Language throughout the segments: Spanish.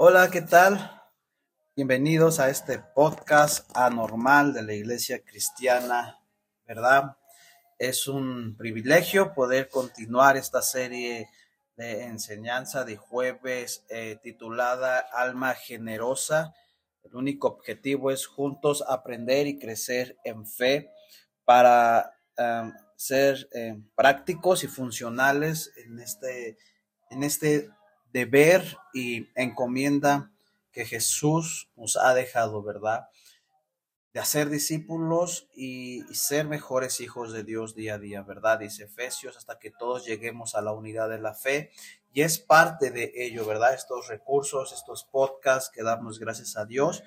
Hola, ¿qué tal? Bienvenidos a este podcast anormal de la Iglesia Cristiana, ¿verdad? Es un privilegio poder continuar esta serie de enseñanza de jueves eh, titulada Alma Generosa. El único objetivo es juntos aprender y crecer en fe para um, ser eh, prácticos y funcionales en este, en este deber y encomienda que Jesús nos ha dejado, ¿verdad? De hacer discípulos y, ser mejores hijos de Dios día a día, ¿verdad? Dice Efesios, hasta que todos lleguemos a la unidad de la fe. Y es parte de ello, ¿verdad? Estos recursos, estos podcasts que damos gracias a Dios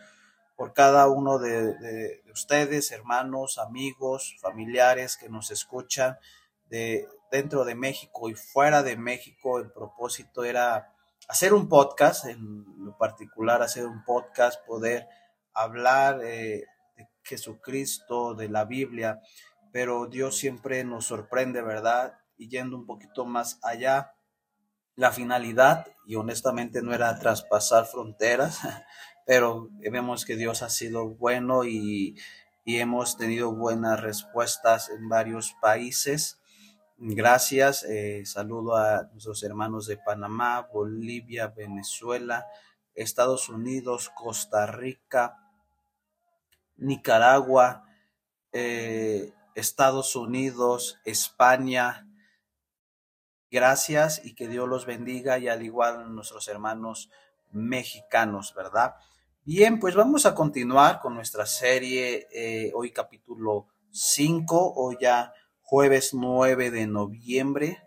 por cada uno de, de ustedes, hermanos, amigos, familiares que nos escuchan de, dentro de México y fuera de México. El propósito era hacer un podcast, en lo particular hacer un podcast, poder hablar eh, de Jesucristo, de la Biblia, pero Dios siempre nos sorprende, ¿verdad? Y yendo un poquito más allá, la finalidad, y honestamente no era traspasar fronteras, pero vemos que Dios ha sido bueno y, y hemos tenido buenas respuestas en varios países Gracias. Eh, saludo a nuestros hermanos de Panamá, Bolivia, Venezuela, Estados Unidos, Costa Rica, Nicaragua, eh, Estados Unidos, España. Gracias y que Dios los bendiga y al igual nuestros hermanos mexicanos, ¿verdad? Bien, pues vamos a continuar con nuestra serie, eh, hoy capítulo 5, o ya jueves 9 de noviembre.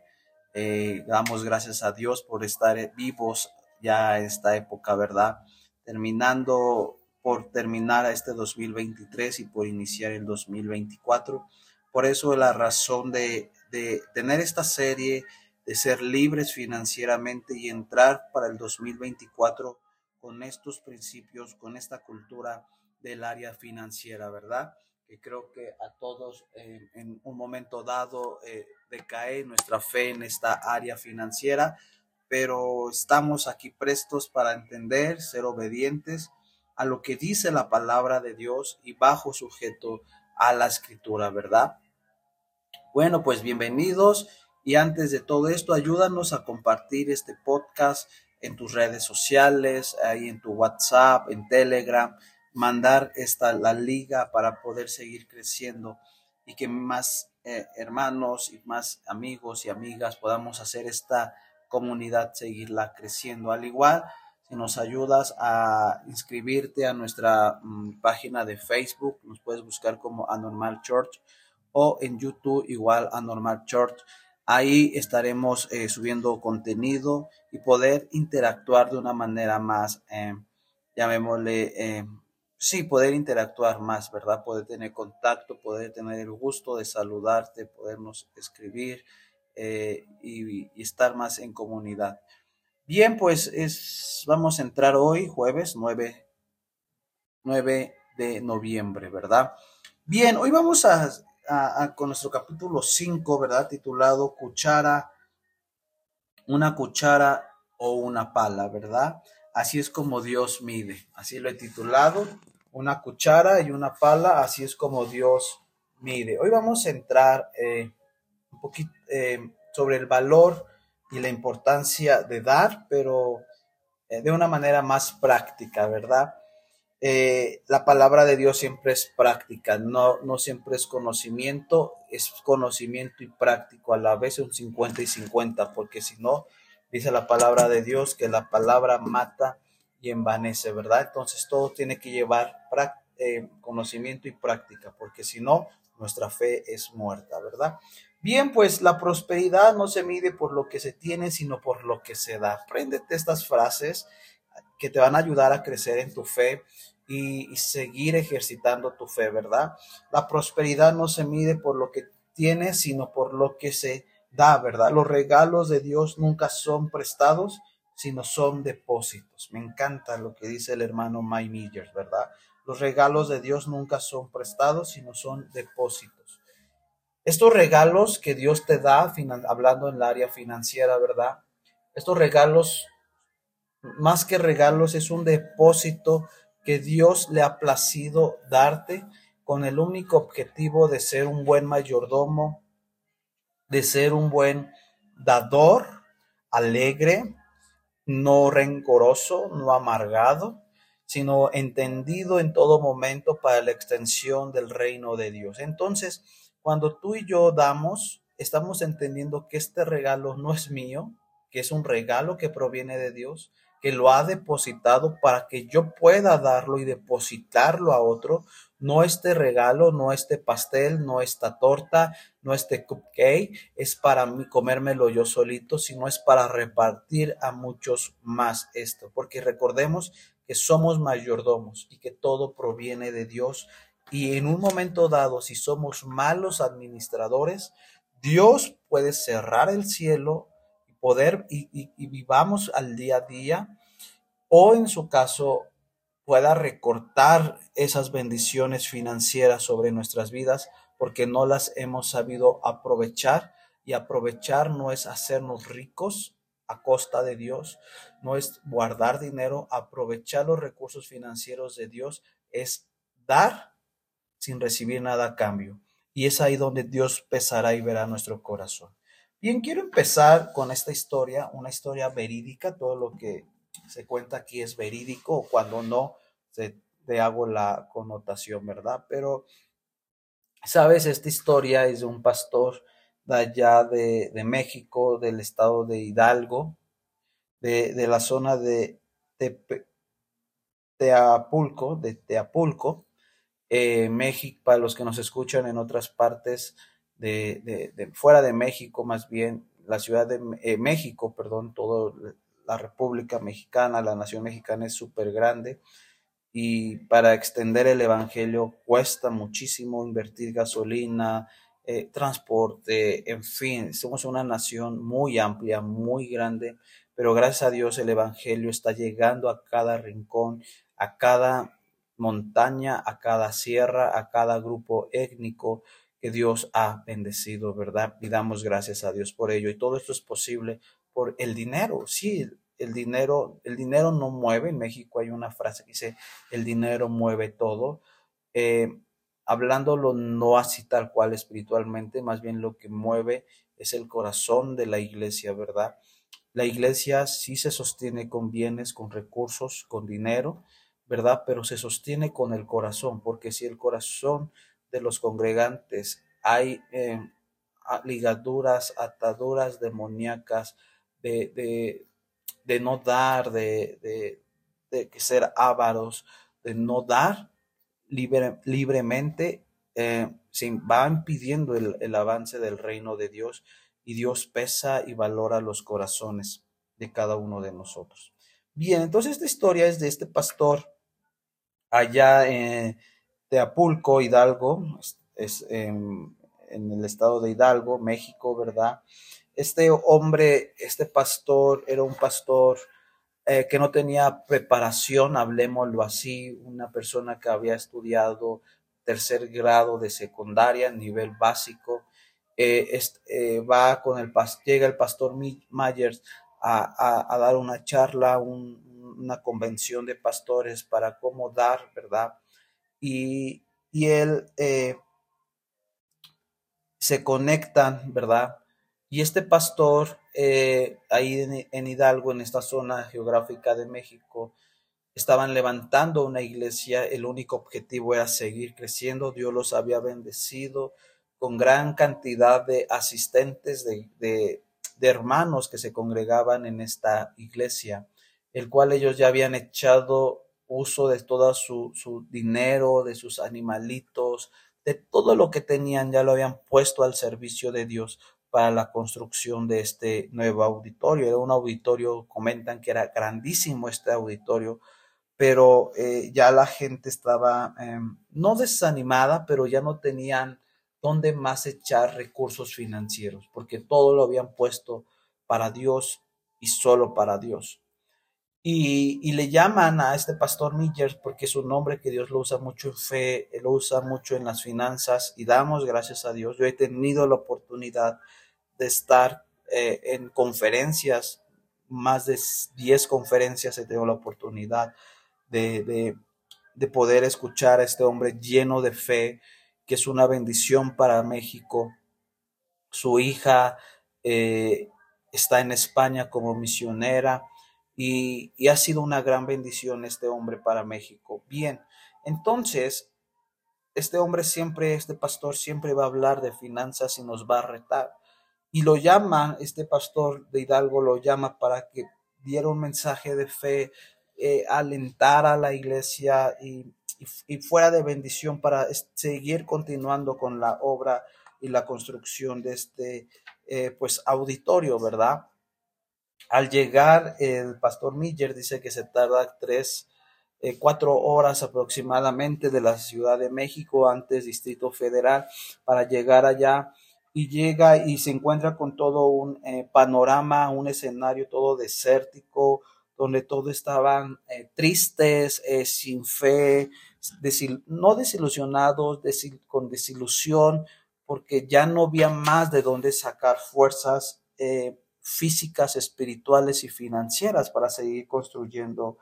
Eh, damos gracias a Dios por estar vivos ya esta época, ¿verdad? Terminando, por terminar este 2023 y por iniciar el 2024. Por eso la razón de, de tener esta serie, de ser libres financieramente y entrar para el 2024 con estos principios, con esta cultura del área financiera, ¿verdad? Que creo que a todos en un momento dado eh, decae nuestra fe en esta área financiera, pero estamos aquí prestos para entender, ser obedientes a lo que dice la palabra de Dios y bajo sujeto a la escritura, ¿verdad? Bueno, pues bienvenidos y antes de todo esto, ayúdanos a compartir este podcast en tus redes sociales, ahí en tu WhatsApp, en Telegram, mandar esta, la liga para poder seguir creciendo y que más eh, hermanos y más amigos y amigas podamos hacer esta comunidad, seguirla creciendo. Al igual, si nos ayudas a inscribirte a nuestra mm, página de Facebook, nos puedes buscar como Anormal Church o en YouTube igual Anormal Church. Ahí estaremos eh, subiendo contenido y poder interactuar de una manera más, eh, llamémosle, sí, poder interactuar más, ¿verdad? Poder tener contacto, poder tener el gusto de saludarte, podernos escribir eh, y, estar más en comunidad. Bien, pues es, vamos a entrar hoy, jueves 9, 9 de noviembre, ¿verdad? Bien, hoy vamos a, con nuestro capítulo 5, ¿verdad? Titulado Cuchara, una cuchara o una pala, ¿verdad? Así es como Dios mide. Así lo he titulado una cuchara y una pala, así es como Dios mide. Hoy vamos a entrar eh, un poquito eh, sobre el valor y la importancia de dar, pero eh, de una manera más práctica, ¿verdad? la palabra de Dios siempre es práctica, no, no siempre es conocimiento, es conocimiento y práctico, a la vez un 50 y 50, porque si no, dice la palabra de Dios que la palabra mata y envanece, ¿verdad? Entonces todo tiene que llevar eh, conocimiento y práctica, porque si no, nuestra fe es muerta, ¿verdad? Bien, pues la prosperidad no se mide por lo que se tiene, sino por lo que se da. Apréndete estas frases que te van a ayudar a crecer en tu fe y, seguir ejercitando tu fe, ¿verdad? La prosperidad no se mide por lo que tienes, sino por lo que se da, ¿verdad? Los regalos de Dios nunca son prestados, sino son depósitos. Me encanta lo que dice el hermano Mike Miller, ¿verdad? Los regalos de Dios nunca son prestados, sino son depósitos. Estos regalos que Dios te da, hablando en el área financiera, ¿verdad? Estos regalos más que regalos, es un depósito que Dios le ha placido darte con el único objetivo de ser un buen mayordomo, de ser un buen dador, alegre, no rencoroso, no amargado, sino entendido en todo momento para la extensión del reino de Dios. Entonces, cuando tú y yo damos, estamos entendiendo que este regalo no es mío, que es un regalo que proviene de Dios, que lo ha depositado para que yo pueda darlo y depositarlo a otro. No este regalo, no este pastel, no esta torta, no este cupcake, es para mí comérmelo yo solito, sino es para repartir a muchos más esto. Porque recordemos que somos mayordomos y que todo proviene de Dios. Y en un momento dado, si somos malos administradores, Dios puede cerrar el cielo poder y, vivamos al día a día o en su caso pueda recortar esas bendiciones financieras sobre nuestras vidas porque no las hemos sabido aprovechar y aprovechar no es hacernos ricos a costa de Dios, no es guardar dinero, aprovechar los recursos financieros de Dios es dar sin recibir nada a cambio. Y es ahí donde Dios pesará y verá nuestro corazón. Bien, quiero empezar con esta historia, una historia verídica, todo lo que se cuenta aquí es verídico, cuando no, te hago la connotación, ¿verdad? Pero, sabes, esta historia es de un pastor de allá de, México, del estado de Hidalgo, de, la zona de Teapulco, de Teapulco, eh, México, para los que nos escuchan en otras partes de, fuera de México, más bien la Ciudad de eh, México, perdón, toda la República Mexicana, la nación mexicana es súper grande y para extender el Evangelio cuesta muchísimo invertir gasolina, eh, transporte, en fin, somos una nación muy amplia, muy grande, pero gracias a Dios el Evangelio está llegando a cada rincón, a cada montaña, a cada sierra, a cada grupo étnico, que Dios ha bendecido, ¿verdad? Y damos gracias a Dios por ello. Y todo esto es posible por el dinero. Sí, el dinero, el dinero no mueve. En México hay una frase que dice, el dinero mueve todo. Eh, hablándolo no así tal cual espiritualmente, más bien lo que mueve es el corazón de la iglesia, ¿verdad? La iglesia sí se sostiene con bienes, con recursos, con dinero, ¿verdad? Pero se sostiene con el corazón, porque si el corazón de los congregantes. Hay eh, ligaduras, ataduras demoníacas de, de, no dar, de, de, ser ávaros, de no dar libremente, eh, va impidiendo el, el avance del reino de Dios y Dios pesa y valora los corazones de cada uno de nosotros. Bien, entonces esta historia es de este pastor allá en Apulco, Hidalgo, es, en, el estado de Hidalgo, México, ¿verdad? Este hombre, este pastor, era un pastor eh, que no tenía preparación, hablemoslo así, una persona que había estudiado tercer grado de secundaria, nivel básico, eh, eh, va con el llega el pastor Myers a, dar una charla, una convención de pastores para cómo dar, ¿verdad? Y, él eh, se conectan, ¿verdad? Y este pastor, eh, ahí en, Hidalgo, en esta zona geográfica de México, estaban levantando una iglesia, el único objetivo era seguir creciendo, Dios los había bendecido con gran cantidad de asistentes, de, de hermanos que se congregaban en esta iglesia, el cual ellos ya habían echado uso de todo su, su dinero, de sus animalitos, de todo lo que tenían, ya lo habían puesto al servicio de Dios para la construcción de este nuevo auditorio. Era un auditorio, comentan que era grandísimo este auditorio, pero eh, ya la gente estaba em, no desanimada, pero ya no tenían dónde más echar recursos financieros, porque todo lo habían puesto para Dios y solo para Dios. Y, le llaman a este pastor Miller porque es un nombre que Dios lo usa mucho en fe, lo usa mucho en las finanzas y damos gracias a Dios. Yo he tenido la oportunidad de estar eh, en conferencias más de 10 conferencias he tenido la oportunidad de, de poder escuchar a este hombre lleno de fe, que es una bendición para México. Su hija eh, está en España como misionera y, ha sido una gran bendición este hombre para México. Bien, entonces, este hombre siempre, este pastor siempre va a hablar de finanzas y nos va a retar. Y lo llama, este pastor de Hidalgo lo llama para que diera un mensaje de fe, eh, alentar a la iglesia y, y, fuera de bendición para seguir continuando con la obra y la construcción de este eh, pues auditorio, ¿verdad? Al llegar, el pastor Miller dice que se tarda tres, eh, cuatro horas aproximadamente de la Ciudad de México, antes Distrito Federal, para llegar allá. Y llega y se encuentra con todo un panorama, un escenario todo desértico, donde todos estaban eh, tristes, eh, sin fe, no desilusionados, con desilusión, porque ya no había más de dónde sacar fuerzas eh, físicas, espirituales y financieras para seguir construyendo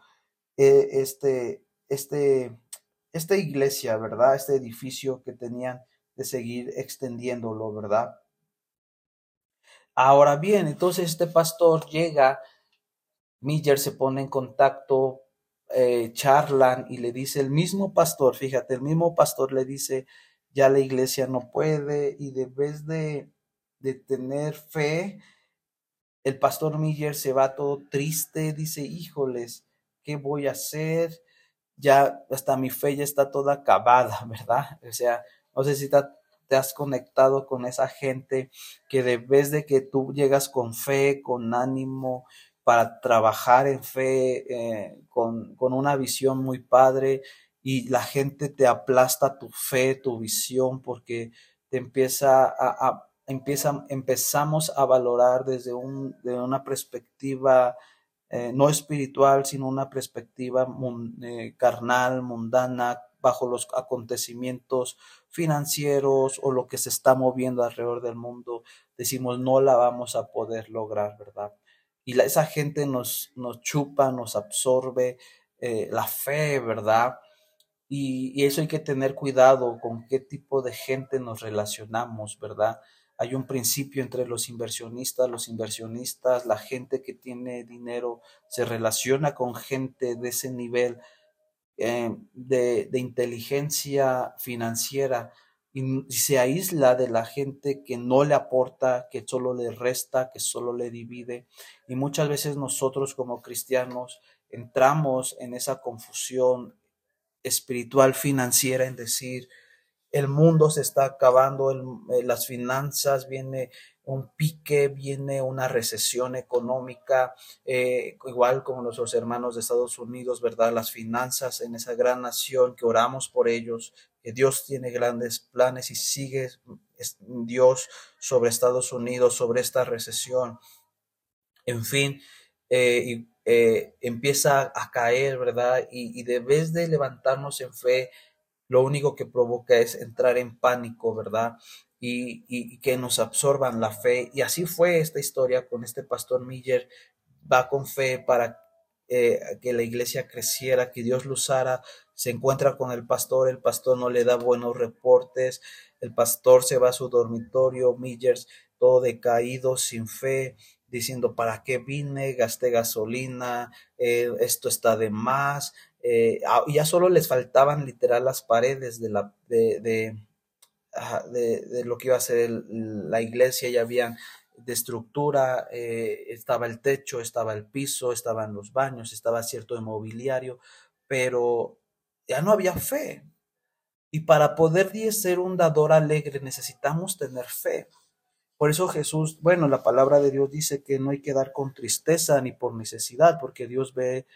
este, este, esta iglesia, ¿verdad? Este edificio que tenían de seguir extendiéndolo, ¿verdad? Ahora bien, entonces este pastor llega Miller se pone en contacto, eh, charlan y le dice el mismo pastor, fíjate, el mismo pastor le dice, ya la iglesia no puede y de vez de, de tener fe, el pastor Miller se va todo triste, dice, híjoles, ¿qué voy a hacer? Ya hasta mi fe ya está toda acabada, ¿verdad? O sea, no sé si te has conectado con esa gente que de vez de que tú llegas con fe, con ánimo, para trabajar en fe eh, con, con, una visión muy padre y la gente te aplasta tu fe, tu visión, porque te empieza a, empieza, empezamos a valorar desde un, de una perspectiva eh, no espiritual, sino una perspectiva eh, carnal, mundana, bajo los acontecimientos financieros o lo que se está moviendo alrededor del mundo, decimos no la vamos a poder lograr, ¿verdad? y esa gente nos, nos chupa, nos absorbe eh, la fe, ¿verdad? Y, eso hay que tener cuidado con qué tipo de gente nos relacionamos, ¿verdad? Hay un principio entre los inversionistas, los inversionistas, la gente que tiene dinero se relaciona con gente de ese nivel eh, de, de inteligencia financiera y se aísla de la gente que no le aporta, que solo le resta, que solo le divide. Y muchas veces nosotros como cristianos entramos en esa confusión espiritual financiera en decir, el mundo se está acabando, eh, las finanzas, viene un pique, viene una recesión económica, eh, igual como nuestros hermanos de Estados Unidos, ¿verdad? Las finanzas en esa gran nación que oramos por ellos, que Dios tiene grandes planes y sigue Dios sobre Estados Unidos, sobre esta recesión. En fin, eh, empieza a caer, ¿verdad? Y, y de vez de levantarnos en fe, lo único que provoca es entrar en pánico, ¿verdad? Y, y, que nos absorban la fe. Y así fue esta historia con este pastor Miller. Va con fe para eh, que la iglesia creciera, que Dios lo usara. Se encuentra con el pastor, el pastor no le da buenos reportes, el pastor se va a su dormitorio, Miller todo decaído, sin fe, diciendo, ¿para qué vine? Gasté gasolina, eh, esto está de más, eh, ya solo les faltaban literal las paredes de, la, de, de, de, lo que iba a ser la iglesia, ya habían de estructura, eh, estaba el techo, estaba el piso, estaban los baños, estaba cierto mobiliario, pero ya no había fe. Y para poder ser un dador alegre necesitamos tener fe. Por eso Jesús, bueno, la palabra de Dios dice que no hay que dar con tristeza ni por necesidad, porque Dios ve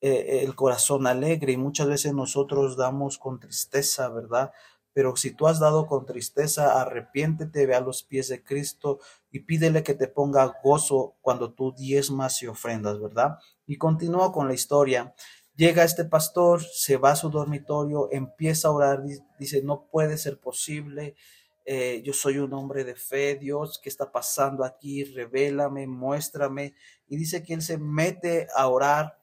eh, el corazón alegre y muchas veces nosotros damos con tristeza, ¿verdad? Pero si tú has dado con tristeza, arrepiéntete, ve a los pies de Cristo y pídele que te ponga gozo cuando tú diezmas y ofrendas, ¿verdad? Y continúa con la historia. Llega este pastor, se va a su dormitorio, empieza a orar, dice, no puede ser posible, eh, yo soy un hombre de fe, Dios, ¿qué está pasando aquí? Revélame, muéstrame. Y dice que él se mete a orar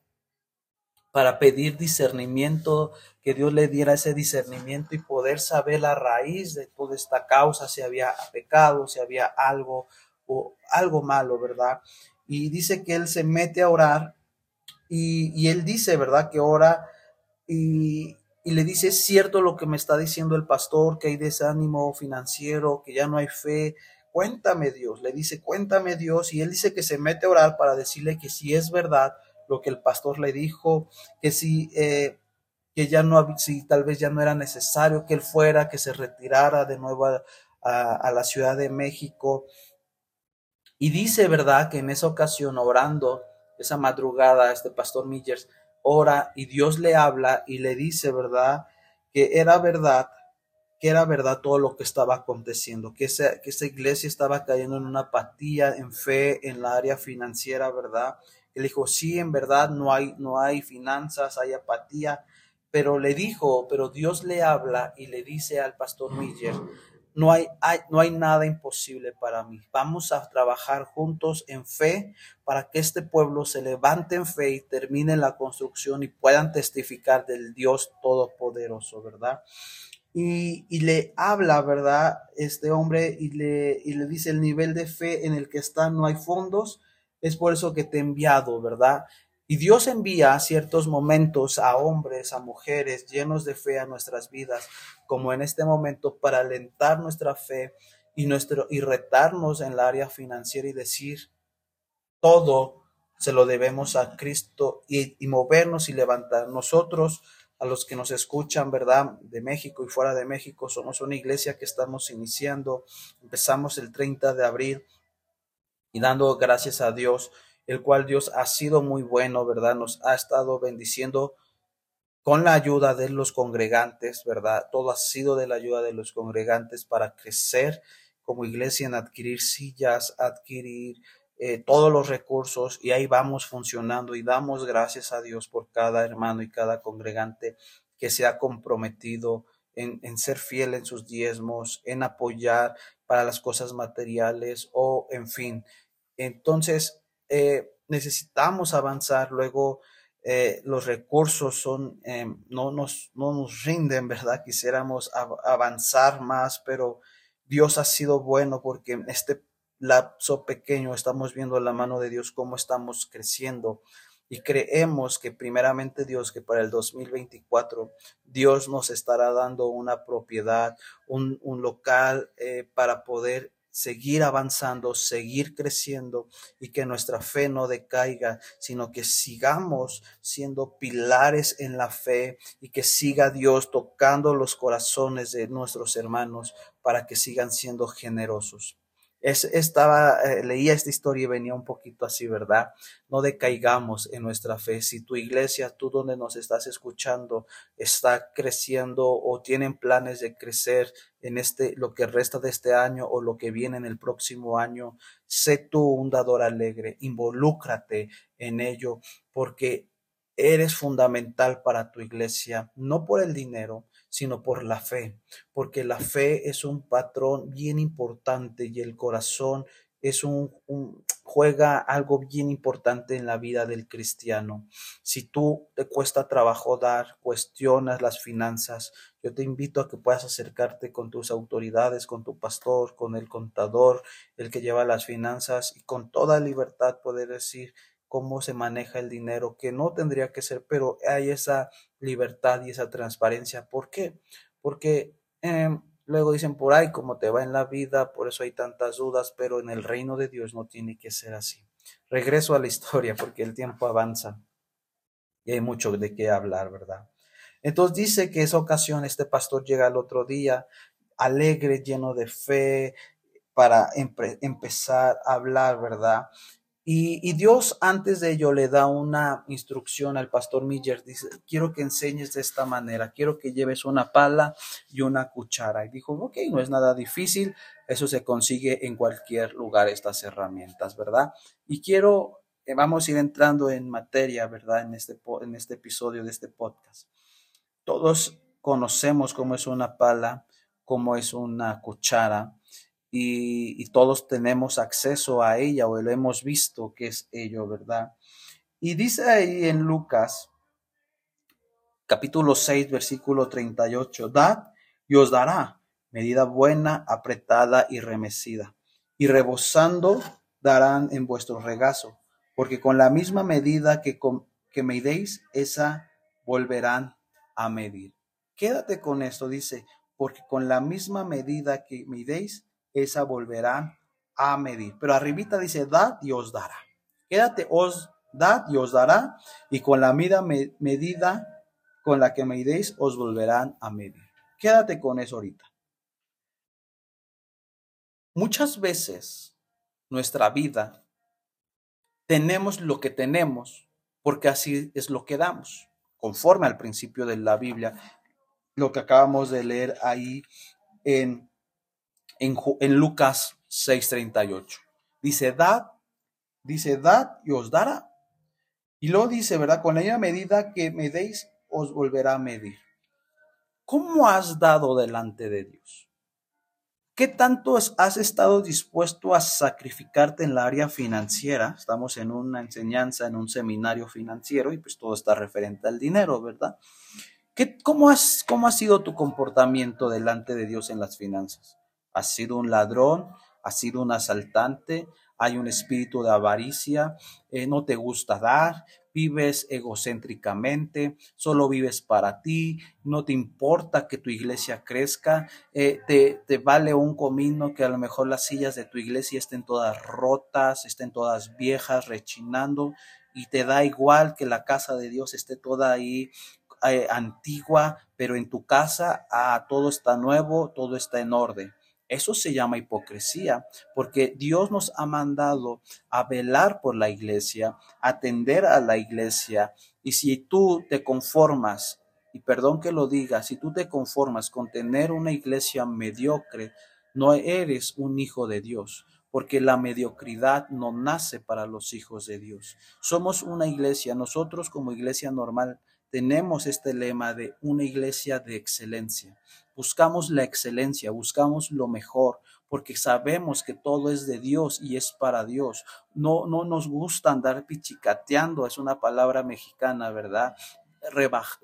para pedir discernimiento, que Dios le diera ese discernimiento y poder saber la raíz de toda esta causa, si había pecado, si había algo o algo malo, ¿verdad? Y dice que él se mete a orar y, y él dice, ¿verdad? Que ora y, y le dice, es cierto lo que me está diciendo el pastor, que hay desánimo financiero, que ya no hay fe. Cuéntame Dios, le dice, cuéntame Dios. Y él dice que se mete a orar para decirle que si es verdad lo que el pastor le dijo, que si, eh, que ya no, si tal vez ya no era necesario que él fuera, que se retirara de nuevo a, la Ciudad de México. Y dice, ¿verdad?, que en esa ocasión, orando, esa madrugada, este pastor Millers, ora y Dios le habla y le dice, ¿verdad? Que era verdad, que era verdad todo lo que estaba aconteciendo, que esa, que esa iglesia estaba cayendo en una apatía, en fe, en la área financiera, ¿verdad? Él dijo, sí, en verdad no hay, no hay finanzas, hay apatía, pero le dijo, pero Dios le habla y le dice al pastor Miller, no hay, no hay nada imposible para mí. Vamos a trabajar juntos en fe para que este pueblo se levante en fe y termine la construcción y puedan testificar del Dios Todopoderoso, ¿verdad? Y, y, le habla, ¿verdad? Este hombre y le, y le dice el nivel de fe en el que está, no hay fondos, es por eso que te he enviado, ¿verdad? Y Dios envía ciertos momentos a hombres, a mujeres llenos de fe a nuestras vidas, como en este momento, para alentar nuestra fe y, nuestro, y retarnos en el área financiera y decir, todo se lo debemos a Cristo y, y movernos y levantar. Nosotros, a los que nos escuchan, ¿verdad? De México y fuera de México, somos una iglesia que estamos iniciando. Empezamos el 30 de abril y dando gracias a Dios el cual Dios ha sido muy bueno, ¿verdad? Nos ha estado bendiciendo con la ayuda de los congregantes, ¿verdad? Todo ha sido de la ayuda de los congregantes para crecer como iglesia en adquirir sillas, adquirir eh, todos los recursos y ahí vamos funcionando y damos gracias a Dios por cada hermano y cada congregante que se ha comprometido en, en ser fiel en sus diezmos, en apoyar para las cosas materiales o en fin. Entonces, eh, necesitamos avanzar, luego eh, los recursos son, eh, no, nos, no nos rinden, ¿verdad? Quisiéramos avanzar más, pero Dios ha sido bueno porque en este lapso pequeño estamos viendo la mano de Dios, cómo estamos creciendo. Y creemos que primeramente Dios, que para el 2024 Dios nos estará dando una propiedad, un, un local para poder seguir avanzando, seguir creciendo y que nuestra fe no decaiga, sino que sigamos siendo pilares en la fe y que siga Dios tocando los corazones de nuestros hermanos para que sigan siendo generosos. Es, estaba, eh, leía esta historia y venía un poquito así, ¿verdad? No decaigamos en nuestra fe. Si tu iglesia, tú donde nos estás escuchando, está creciendo o tienen planes de crecer en este, lo que resta de este año o lo que viene en el próximo año, sé tú un dador alegre, involúcrate en ello, porque eres fundamental para tu iglesia, no por el dinero, sino por la fe, porque la fe es un patrón bien importante y el corazón es un, juega algo bien importante en la vida del cristiano. Si tú te cuesta trabajo dar, cuestionas las finanzas, yo te invito a que puedas acercarte con tus autoridades, con tu pastor, con el contador, el que lleva las finanzas y con toda libertad poder decir, cómo se maneja el dinero, que no tendría que ser, pero hay esa libertad y esa transparencia. ¿Por qué? Porque em, luego dicen por ahí, cómo te va en la vida, por eso hay tantas dudas, pero en el reino de Dios no tiene que ser así. Regreso a la historia porque el tiempo avanza y hay mucho de qué hablar, ¿verdad? Entonces dice que esa ocasión este pastor llega al otro día alegre, lleno de fe, para empezar a hablar, ¿verdad? Y, Dios antes de ello le da una instrucción al pastor Miller, dice, quiero que enseñes de esta manera, quiero que lleves una pala y una cuchara. Y dijo, ok, no es nada difícil, eso se consigue en cualquier lugar, estas herramientas, ¿verdad? Y quiero, eh, vamos a ir entrando en materia, ¿verdad? En este, en este episodio de este podcast. Todos conocemos cómo es una pala, cómo es una cuchara y, todos tenemos acceso a ella o lo hemos visto que es ello, ¿verdad? Y dice ahí en Lucas capítulo 6, versículo 38, dad y os dará medida buena, apretada y remecida, y rebosando darán en vuestro regazo, porque con la misma medida que, que medéis, esa volverán a medir. Quédate con esto, dice, porque con la misma medida que midéis, esa volverán a medir. Pero arribita dice, dad y os dará. Quédate, os dad y os dará, y con la medida con la que medéis, os volverán a medir. Quédate con eso ahorita. Muchas veces nuestra vida tenemos lo que tenemos porque así es lo que damos, conforme al principio de la Biblia, lo que acabamos de leer ahí en, en, en Lucas 6:38. Dice, dad, dice, dad y os dará. Y luego dice, ¿verdad? Con la medida que me deis, os volverá a medir. ¿Cómo has dado delante de Dios? ¿Qué tanto has estado dispuesto a sacrificarte en la área financiera? Estamos en una enseñanza, en un seminario financiero y pues todo está referente al dinero, ¿verdad? ¿Qué, cómo, has, ¿Cómo ha sido tu comportamiento delante de Dios en las finanzas? ¿Has sido un ladrón? ¿Has sido un asaltante? ¿Hay un espíritu de avaricia? Eh, ¿No te gusta dar? vives egocéntricamente, solo vives para ti, no te importa que tu iglesia crezca, eh, te, te, vale un comino que a lo mejor las sillas de tu iglesia estén todas rotas, estén todas viejas, rechinando, y te da igual que la casa de Dios esté toda ahí eh, antigua, pero en tu casa ah, todo está nuevo, todo está en orden. Eso se llama hipocresía, porque Dios nos ha mandado a velar por la iglesia, atender a la iglesia, y si tú te conformas, y perdón que lo diga, si tú te conformas con tener una iglesia mediocre, no eres un hijo de Dios, porque la mediocridad no nace para los hijos de Dios. Somos una iglesia, nosotros como iglesia normal tenemos este lema de una iglesia de excelencia. Buscamos la excelencia, buscamos lo mejor, porque sabemos que todo es de Dios y es para Dios. No, no nos gusta andar pichicateando, es una palabra mexicana, ¿verdad?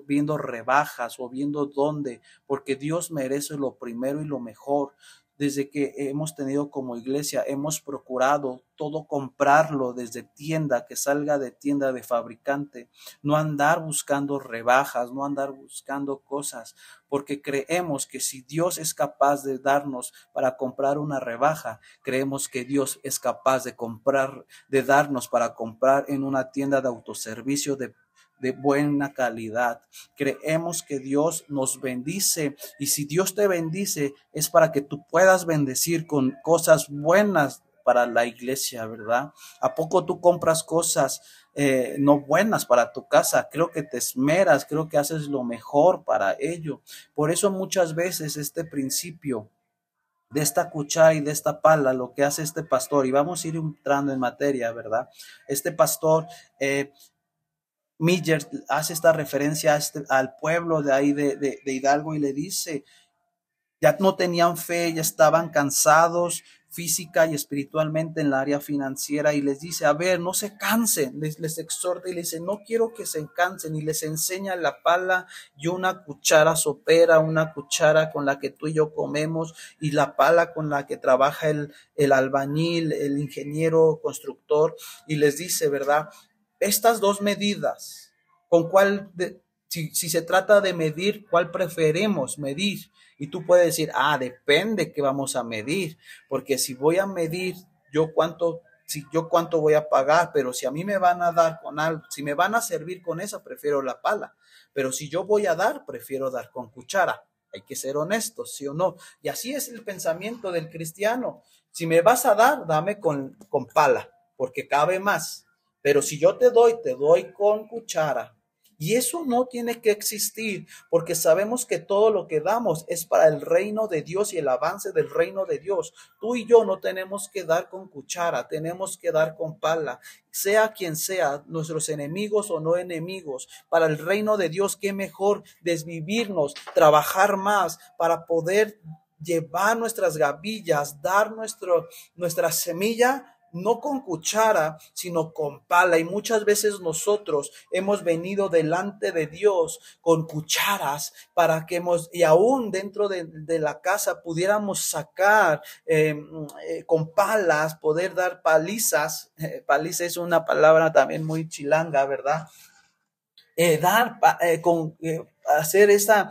viendo rebajas o viendo dónde, porque Dios merece lo primero y lo mejor desde que hemos tenido como iglesia, hemos procurado todo comprarlo desde tienda, que salga de tienda de fabricante, no andar buscando rebajas, no andar buscando cosas, porque creemos que si Dios es capaz de darnos para comprar una rebaja, creemos que Dios es capaz de comprar, de darnos para comprar en una tienda de autoservicio de de buena calidad. Creemos que Dios nos bendice y si Dios te bendice es para que tú puedas bendecir con cosas buenas para la iglesia, ¿verdad? ¿A poco tú compras cosas eh, no buenas para tu casa? Creo que te esmeras, creo que haces lo mejor para ello. Por eso muchas veces este principio de esta cuchara y de esta pala, lo que hace este pastor, y vamos a ir entrando en materia, ¿verdad? Este pastor eh, Miller hace esta referencia este, al pueblo de ahí de, Hidalgo y le dice, ya no tenían fe, ya estaban cansados física y espiritualmente en la área financiera y les dice, a ver, no se cansen, les, les exhorta y les dice, no quiero que se cansen y les enseña la pala y una cuchara sopera, una cuchara con la que tú y yo comemos y la pala con la que trabaja el, el albañil, el ingeniero constructor y les dice, ¿verdad? Estas dos medidas, con cuál, si, se trata de medir, cuál preferimos medir. Y tú puedes decir, ah, depende que vamos a medir, porque si voy a medir yo cuánto, si yo cuánto voy a pagar, pero si a mí me van a dar con algo, si me van a servir con esa, prefiero la pala. Pero si yo voy a dar, prefiero dar con cuchara. Hay que ser honestos, sí o no. Y así es el pensamiento del cristiano. Si me vas a dar, dame con, con pala, porque cabe más. Pero si yo te doy, te doy con cuchara. Y eso no tiene que existir porque sabemos que todo lo que damos es para el reino de Dios y el avance del reino de Dios. Tú y yo no tenemos que dar con cuchara, tenemos que dar con pala. Sea quien sea, nuestros enemigos o no enemigos, para el reino de Dios, qué mejor desvivirnos, trabajar más para poder llevar nuestras gavillas, dar nuestro, nuestra semilla no con cuchara, sino con pala. Y muchas veces nosotros hemos venido delante de Dios con cucharas para que hemos, y aún dentro de, la casa pudiéramos sacar em, eh, con palas, poder dar palizas. Eh, paliza es una palabra también muy chilanga, ¿verdad? Eh, dar, con, hacer esa,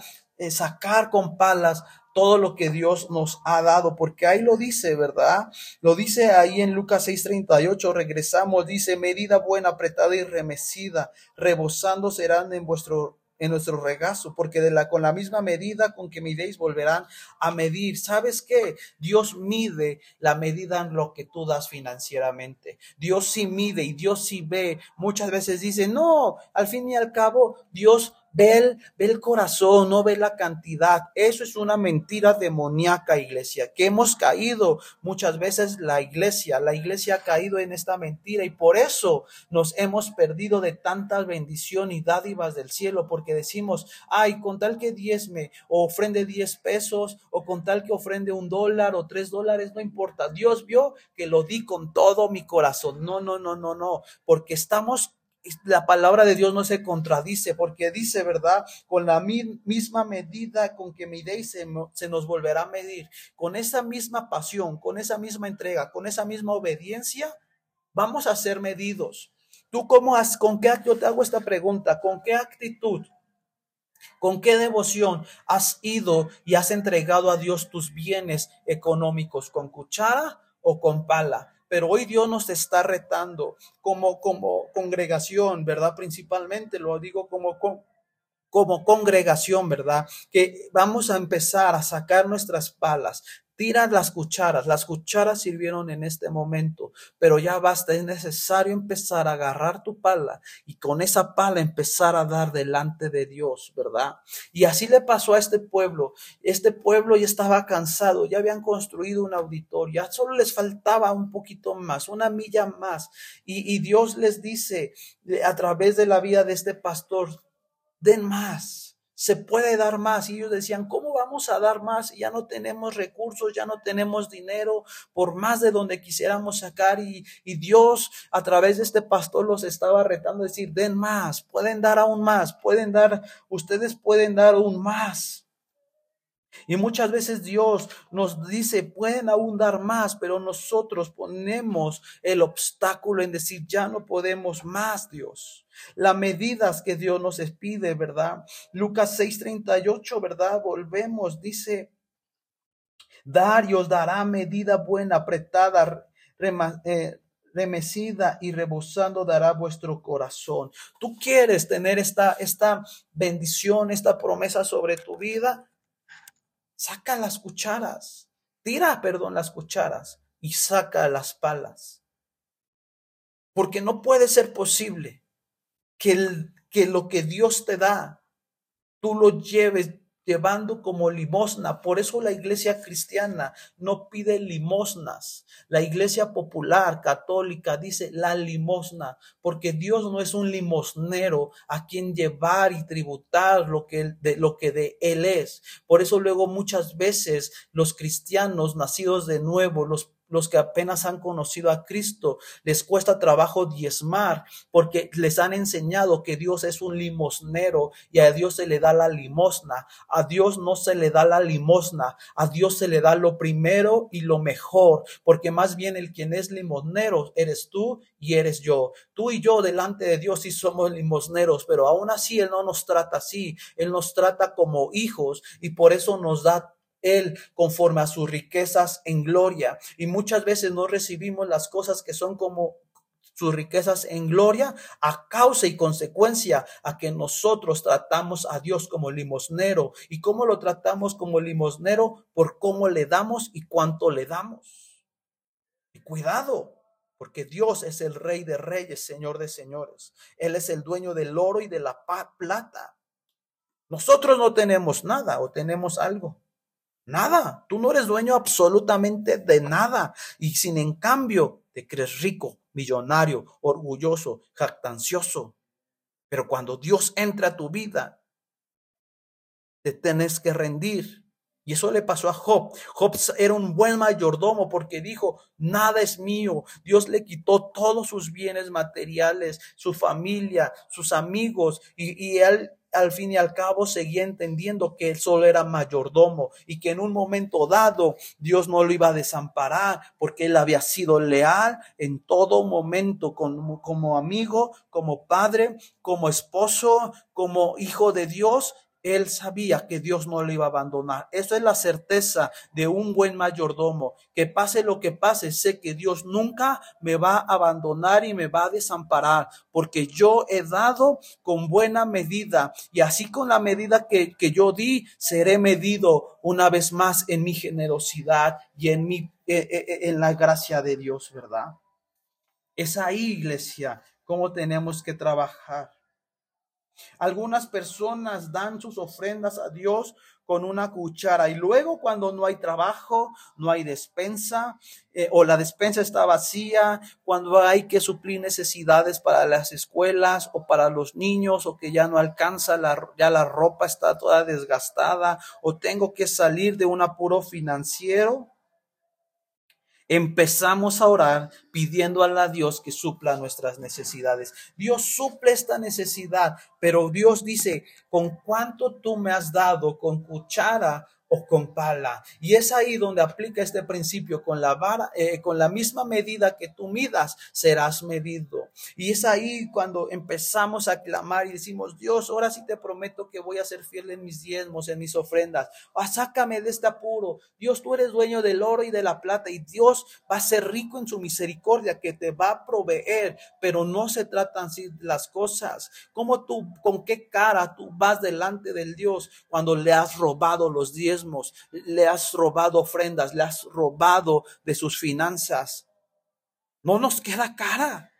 sacar con palas todo lo que Dios nos ha dado, porque ahí lo dice, ¿verdad? Lo dice ahí en Lucas 6:38, regresamos, dice, medida buena, apretada y remecida, rebosando serán en vuestro en nuestro regazo, porque de la, con la misma medida con que midéis volverán a medir. ¿Sabes qué? Dios mide la medida en lo que tú das financieramente. Dios sí mide y Dios sí ve. Muchas veces dice, no, al fin y al cabo, Dios Ve el, ve el corazón, no ve la cantidad. Eso es una mentira demoníaca, iglesia, que hemos caído muchas veces la iglesia. La iglesia ha caído en esta mentira y por eso nos hemos perdido de tanta bendición y dádivas del cielo, porque decimos, ay, con tal que diezme o ofrende diez pesos o con tal que ofrende un dólar o tres dólares, no importa. Dios vio que lo di con todo mi corazón. No, no, no, no, no, porque estamos la palabra de Dios no se contradice porque dice, ¿verdad? Con la misma medida con que midéis se, se, nos volverá a medir. Con esa misma pasión, con esa misma entrega, con esa misma obediencia, vamos a ser medidos. ¿Tú cómo has, con qué, yo te hago esta pregunta, con qué actitud, con qué devoción has ido y has entregado a Dios tus bienes económicos? ¿Con cuchara o con pala? Pero hoy Dios nos está retando como, como congregación, ¿verdad? Principalmente lo digo como, como congregación, ¿verdad? Que vamos a empezar a sacar nuestras palas, Tira las cucharas. Las cucharas sirvieron en este momento, pero ya basta. Es necesario empezar a agarrar tu pala y con esa pala empezar a dar delante de Dios, ¿verdad? Y así le pasó a este pueblo. Este pueblo ya estaba cansado, ya habían construido un auditorio, ya solo les faltaba un poquito más, una milla más. Y, y Dios les dice a través de la vida de este pastor, den más se puede dar más. Y ellos decían, ¿cómo vamos a dar más? Ya no tenemos recursos, ya no tenemos dinero, por más de donde quisiéramos sacar. Y, y Dios a través de este pastor los estaba retando a decir, den más, pueden dar aún más, pueden dar, ustedes pueden dar aún más. Y muchas veces Dios nos dice, pueden aún dar más, pero nosotros ponemos el obstáculo en decir, ya no podemos más, Dios. Las medidas que Dios nos pide, ¿verdad? Lucas 6:38, ¿verdad? Volvemos, dice, dar y os dará medida buena, apretada, eh, remecida y rebosando dará vuestro corazón. ¿Tú quieres tener esta, esta bendición, esta promesa sobre tu vida? Saca las cucharas, tira, perdón, las cucharas y saca las palas. Porque no puede ser posible que, el, que lo que Dios te da, tú lo lleves llevando como limosna. Por eso la iglesia cristiana no pide limosnas. La iglesia popular católica dice la limosna, porque Dios no es un limosnero a quien llevar y tributar lo que, de, lo que de Él es. Por eso luego muchas veces los cristianos nacidos de nuevo, los los que apenas han conocido a Cristo, les cuesta trabajo diezmar porque les han enseñado que Dios es un limosnero y a Dios se le da la limosna. A Dios no se le da la limosna, a Dios se le da lo primero y lo mejor, porque más bien el quien es limosnero eres tú y eres yo. Tú y yo delante de Dios sí somos limosneros, pero aún así Él no nos trata así, Él nos trata como hijos y por eso nos da él conforme a sus riquezas en gloria. Y muchas veces no recibimos las cosas que son como sus riquezas en gloria a causa y consecuencia a que nosotros tratamos a Dios como limosnero. ¿Y cómo lo tratamos como limosnero? Por cómo le damos y cuánto le damos. Y cuidado, porque Dios es el rey de reyes, señor de señores. Él es el dueño del oro y de la plata. Nosotros no tenemos nada o tenemos algo. Nada, tú no eres dueño absolutamente de nada. Y sin en cambio te crees rico, millonario, orgulloso, jactancioso. Pero cuando Dios entra a tu vida, te tienes que rendir Y eso le pasó a Job. Job era un buen mayordomo porque dijo, nada es mío. Dios le quitó todos sus bienes materiales, su familia, sus amigos, y, y él al fin y al cabo seguía entendiendo que él solo era mayordomo y que en un momento dado Dios no lo iba a desamparar porque él había sido leal en todo momento como, como amigo, como padre, como esposo, como hijo de Dios él sabía que Dios no le iba a abandonar. Eso es la certeza de un buen mayordomo. Que pase lo que pase, sé que Dios nunca me va a abandonar y me va a desamparar, porque yo he dado con buena medida y así con la medida que, que yo di, seré medido una vez más en mi generosidad y en, mi, eh, eh, eh, en la gracia de Dios, ¿verdad? Es ahí, iglesia, cómo tenemos que trabajar. Algunas personas dan sus ofrendas a Dios con una cuchara y luego cuando no hay trabajo, no hay despensa eh, o la despensa está vacía, cuando hay que suplir necesidades para las escuelas o para los niños o que ya no alcanza, la, ya la ropa está toda desgastada o tengo que salir de un apuro financiero, empezamos a orar pidiendo a Dios que supla nuestras necesidades. Dios suple esta necesidad, pero Dios dice, con cuánto tú me has dado, con cuchara o con pala. Y es ahí donde aplica este principio, con la vara, eh, con la misma medida que tú midas, serás medido. Y es ahí cuando empezamos a clamar y decimos, Dios, ahora sí te prometo que voy a ser fiel en mis diezmos, en mis ofrendas. Ah, sácame de este apuro. Dios, tú eres dueño del oro y de la plata y Dios va a ser rico en su misericordia que te va a proveer, pero no se tratan así las cosas. ¿Cómo tú, con qué cara tú vas delante del Dios cuando le has robado los diezmos? Le has robado ofrendas, le has robado de sus finanzas. No nos queda cara.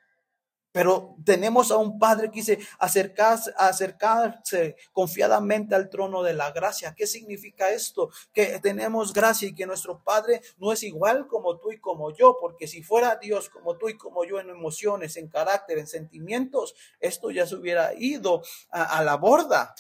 Pero tenemos a un Padre que dice acercarse, acercarse confiadamente al trono de la gracia. ¿Qué significa esto? Que tenemos gracia y que nuestro Padre no es igual como tú y como yo, porque si fuera Dios como tú y como yo en emociones, en carácter, en sentimientos, esto ya se hubiera ido a la borda.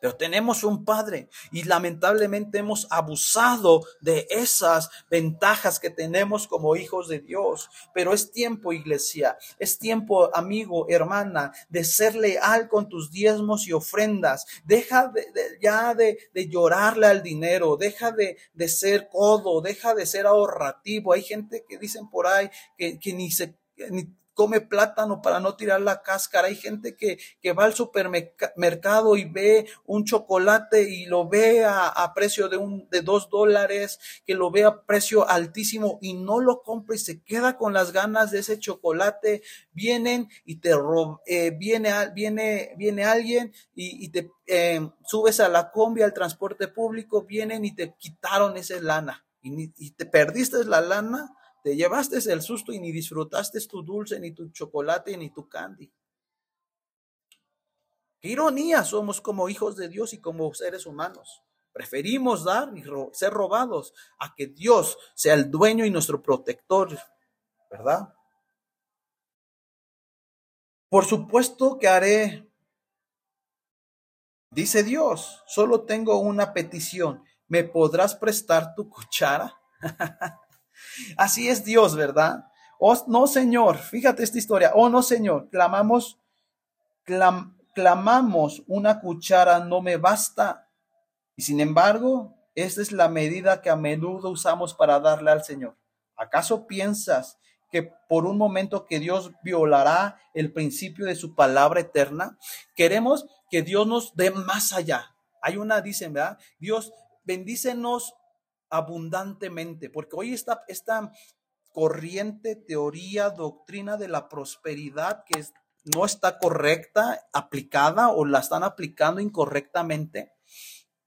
Pero tenemos un Padre y lamentablemente hemos abusado de esas ventajas que tenemos como hijos de Dios. Pero es tiempo, iglesia, es tiempo, amigo, hermana, de ser leal con tus diezmos y ofrendas. Deja de, ya de, llorarle al dinero, deja de, ser codo, deja de ser ahorrativo. Hay gente que dicen por ahí que, que ni se... Ni, come plátano para no tirar la cáscara. Hay gente que, que va al supermercado y ve un chocolate y lo ve a, precio de, un, de dos dólares, que lo ve a precio altísimo y no lo compra y se queda con las ganas de ese chocolate. Vienen y te eh, viene, viene, viene alguien y, te eh, subes a la combi, al transporte público, vienen y te quitaron esa lana y, y te perdiste la lana te llevaste el susto y ni disfrutaste tu dulce, ni tu chocolate, ni tu candy. Qué ironía somos como hijos de Dios y como seres humanos. Preferimos dar y ser robados a que Dios sea el dueño y nuestro protector, ¿verdad? Por supuesto que haré, dice Dios, solo tengo una petición. ¿Me podrás prestar tu cuchara? Así es Dios, ¿verdad? Oh, no, Señor, fíjate esta historia. Oh, no, Señor, clamamos, clamamos una cuchara, no me basta. Y sin embargo, esta es la medida que a menudo usamos para darle al Señor. ¿Acaso piensas que por un momento que Dios violará el principio de su palabra eterna? Queremos que Dios nos dé más allá. Hay una, dicen, ¿verdad? Dios, bendícenos abundantemente, porque hoy está esta corriente, teoría, doctrina de la prosperidad que no está correcta, aplicada o la están aplicando incorrectamente.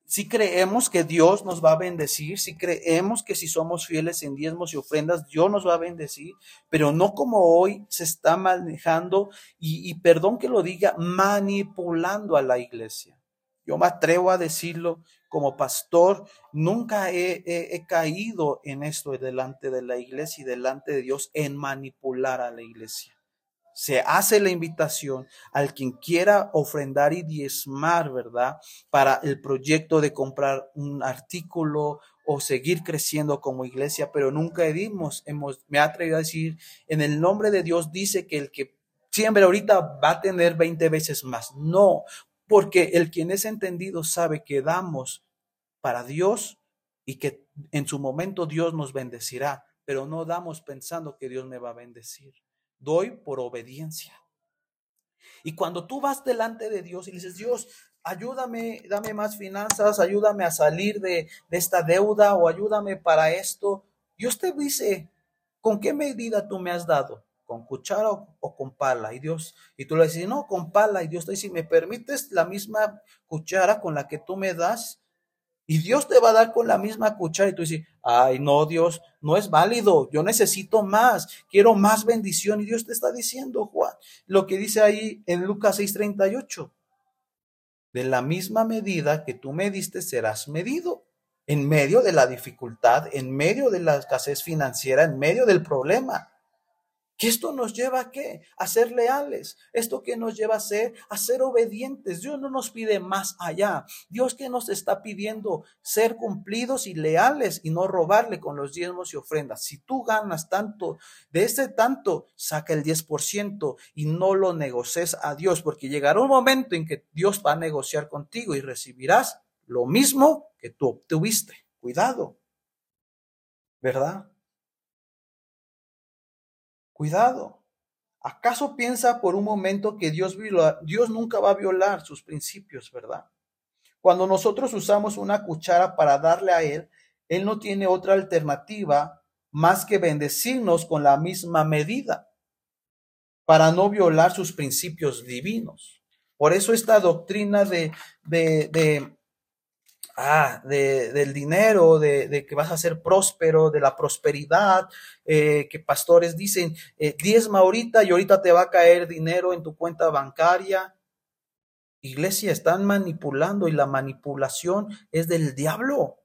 Si creemos que Dios nos va a bendecir, si creemos que si somos fieles en diezmos y ofrendas, Dios nos va a bendecir, pero no como hoy se está manejando y, y perdón que lo diga, manipulando a la iglesia. Yo me atrevo a decirlo como pastor, nunca he, caído en esto delante de la iglesia y delante de Dios en manipular a la iglesia. se hace la invitación al quien quiera ofrendar y diezmar, ¿verdad? Para el proyecto de comprar un artículo o seguir creciendo como iglesia, pero nunca dimos, hemos, me ha atrevido a decir, en el nombre de Dios dice que el que siempre ahorita va a tener 20 veces más. No, porque el quien es entendido sabe que damos para Dios y que en su momento Dios nos bendecirá, pero no damos pensando que Dios me va a bendecir doy por obediencia. Y cuando tú vas delante de Dios y dices, Dios, ayúdame, dame más finanzas, ayúdame a salir de, esta deuda o ayúdame para esto, Dios te dice, ¿con qué medida tú me has dado? ¿Con cuchara o, con pala? Y Dios, y tú le dices, no, con pala. Y Dios te dice, ¿me permites la misma cuchara con la que tú me das? Y Dios te va a dar con la misma cuchara y tú dices, ay, no, Dios, no es válido, yo necesito más, quiero más bendición. Y Dios te está diciendo, Juan, lo que dice ahí en Lucas 6:38, de la misma medida que tú me diste serás medido. En medio de la dificultad, en medio de la escasez financiera, en medio del problema. Que esto nos lleva a qué? A ser leales. Esto que nos lleva a ser, a ser obedientes. Dios no nos pide más allá. Dios que nos está pidiendo ser cumplidos y leales y no robarle con los diezmos y ofrendas. Si tú ganas tanto, de ese tanto, saca el 10% y no lo negocies a Dios, porque llegará un momento en que Dios va a negociar contigo y recibirás lo mismo que tú obtuviste. Cuidado. ¿Verdad? Cuidado. ¿Acaso piensa por un momento que Dios, Dios nunca va a violar sus principios, verdad? Cuando nosotros usamos una cuchara para darle a Él, Él no tiene otra alternativa más que bendecirnos con la misma medida para no violar sus principios divinos. Por eso esta doctrina de, de ah, de, del dinero, de, que vas a ser próspero, de la prosperidad, eh, que pastores dicen, eh, diezma ahorita y ahorita te va a caer dinero en tu cuenta bancaria. Iglesia, están manipulando y la manipulación es del diablo.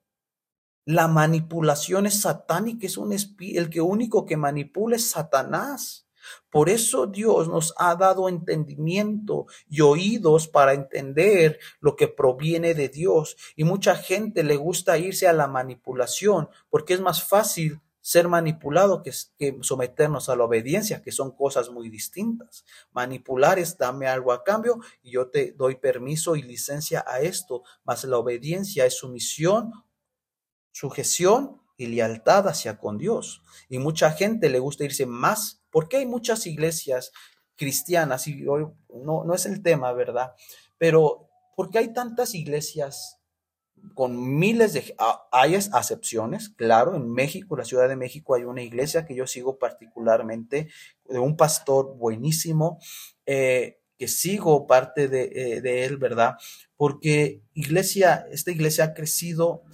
La manipulación es satánica, es un espíritu, el que único que manipula es Satanás. Por eso Dios nos ha dado entendimiento y oídos para entender lo que proviene de Dios. Y mucha gente le gusta irse a la manipulación porque es más fácil ser manipulado que, someternos a la obediencia, que son cosas muy distintas. Manipular es dame algo a cambio y yo te doy permiso y licencia a esto, mas la obediencia es sumisión, sujeción y lealtad hacia con Dios. Y mucha gente le gusta irse más porque hay muchas iglesias cristianas, y hoy no, no es el tema, ¿verdad? Pero porque hay tantas iglesias con miles de... Ah, hay acepciones, claro, en México, la Ciudad de México, hay una iglesia que yo sigo particularmente, de un pastor buenísimo, eh, que sigo parte de, eh, de, él, ¿verdad? Porque iglesia, esta iglesia ha crecido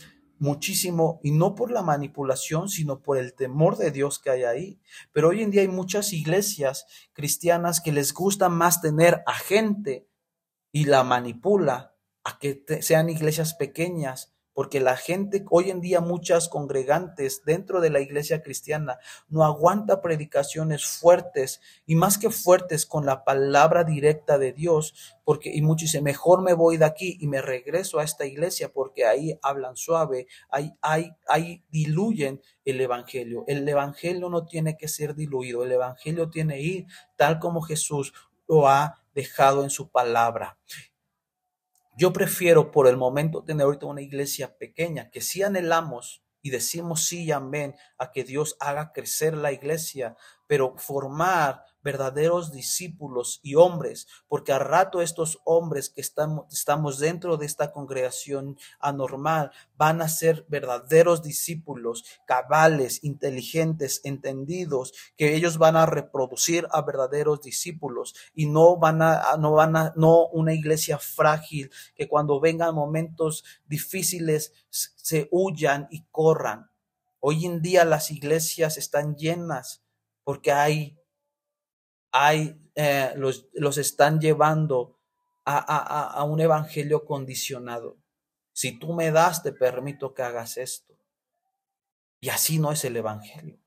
muchísimo y no por la manipulación, sino por el temor de Dios que hay ahí. Pero hoy en día hay muchas iglesias cristianas que les gusta más tener a gente y la manipula a que sean iglesias pequeñas porque la gente, hoy en día muchas congregantes dentro de la iglesia cristiana no aguanta predicaciones fuertes y más que fuertes con la palabra directa de Dios, porque y muchos dicen, mejor me voy de aquí y me regreso a esta iglesia porque ahí hablan suave, ahí, ahí, ahí diluyen el evangelio. El evangelio no tiene que ser diluido, el evangelio tiene que ir tal como Jesús lo ha dejado en su palabra. Yo prefiero por el momento tener ahorita una iglesia pequeña, que si anhelamos y decimos sí y amén a que Dios haga crecer la iglesia, pero formar verdaderos discípulos y hombres, porque a rato estos hombres que estamos, estamos dentro de esta congregación anormal van a ser verdaderos discípulos, cabales, inteligentes, entendidos, que ellos van a reproducir a verdaderos discípulos y no van a, no van a, no una iglesia frágil que cuando vengan momentos difíciles se huyan y corran. Hoy en día las iglesias están llenas porque hay hay, eh, los, los, están llevando a, a, a un evangelio condicionado. Si tú me das, te permito que hagas esto. Y así no es el evangelio.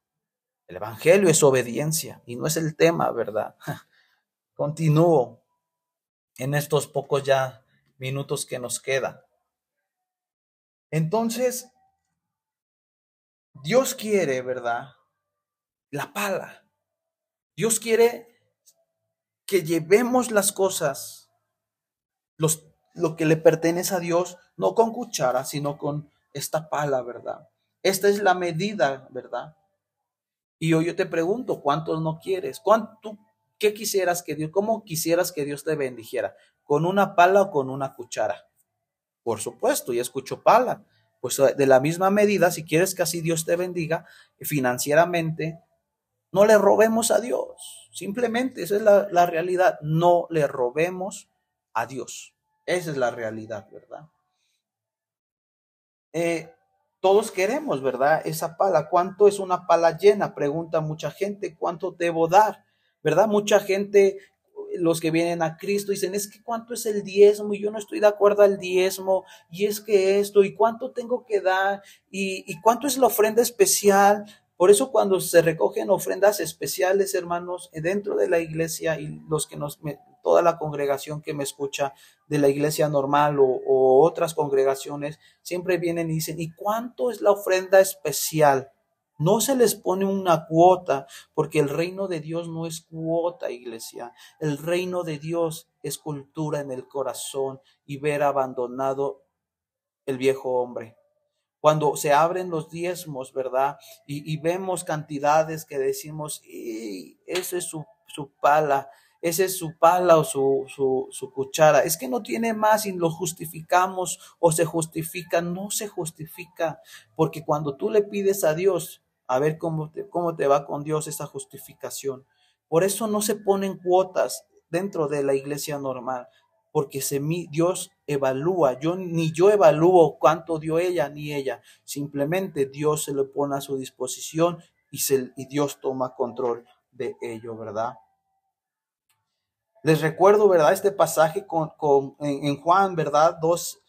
El evangelio es obediencia y no es el tema, ¿verdad? Continúo en estos pocos ya minutos que nos quedan. Entonces, Dios quiere, ¿verdad? La pala. Dios quiere que llevemos las cosas, los, lo que le pertenece a Dios, no con cuchara, sino con esta pala, ¿verdad? Esta es la medida, ¿verdad? Y hoy yo te pregunto, ¿cuántos no quieres? ¿Cuánto, ¿Qué quisieras que Dios, cómo quisieras que Dios te bendijera? ¿Con una pala o con una cuchara? Por supuesto, y escucho pala. Pues de la misma medida, si quieres que así Dios te bendiga financieramente, no le robemos a Dios. Simplemente, esa es la, realidad. No le robemos a Dios. Esa es la realidad, ¿verdad? Eh, todos queremos, ¿verdad? Esa pala. ¿Cuánto es una pala llena? Pregunta mucha gente. ¿Cuánto debo dar? ¿Verdad? Mucha gente, los que vienen a Cristo, dicen, es que cuánto es el diezmo y yo no estoy de acuerdo al diezmo y es que esto y cuánto tengo que dar y, y cuánto es la ofrenda especial. Por eso cuando se recogen ofrendas especiales, hermanos, dentro de la iglesia y los que nos, toda la congregación que me escucha de la iglesia normal o, otras congregaciones, siempre vienen y dicen, ¿y cuánto es la ofrenda especial? No se les pone una cuota, porque el reino de Dios no es cuota, iglesia. El reino de Dios es cultura en el corazón y ver abandonado el viejo hombre cuando se abren los diezmos, ¿verdad? Y, vemos cantidades que decimos, y ese es su, su pala, ese es su pala o su, su, cuchara. Es que no tiene más y lo justificamos o se justifica. No se justifica, porque cuando tú le pides a Dios, a ver cómo cómo te va con Dios esa justificación. Por eso no se ponen cuotas dentro de la iglesia normal porque se, Dios evalúa, yo ni yo evalúo cuánto dio ella ni ella, simplemente Dios se lo pone a su disposición y, Dios toma control de ello, ¿verdad? Les recuerdo, ¿verdad? Este pasaje con, en, en, Juan, ¿verdad? Dos,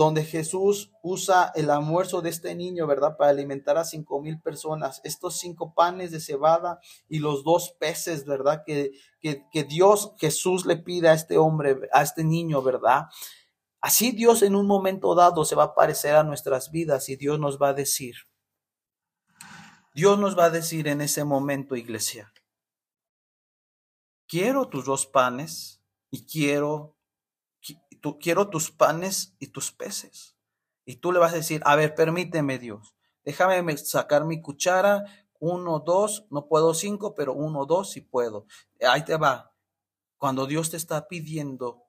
donde Jesús usa el almuerzo de este niño, ¿verdad? Para alimentar a cinco mil personas. Estos cinco panes de cebada y los dos peces, ¿verdad? Que, que, Dios, Jesús le pide a este hombre, a este niño, ¿verdad? Así Dios en un momento dado se va a aparecer a nuestras vidas y Dios nos va a decir, Dios nos va a decir en ese momento, iglesia, quiero tus dos panes y quiero quiero tus panes y tus peces. Y tú le vas a decir, a ver, permíteme Dios, déjame sacar mi cuchara, uno, dos, no puedo cinco, pero uno, dos sí puedo. Ahí te va. Cuando Dios te está pidiendo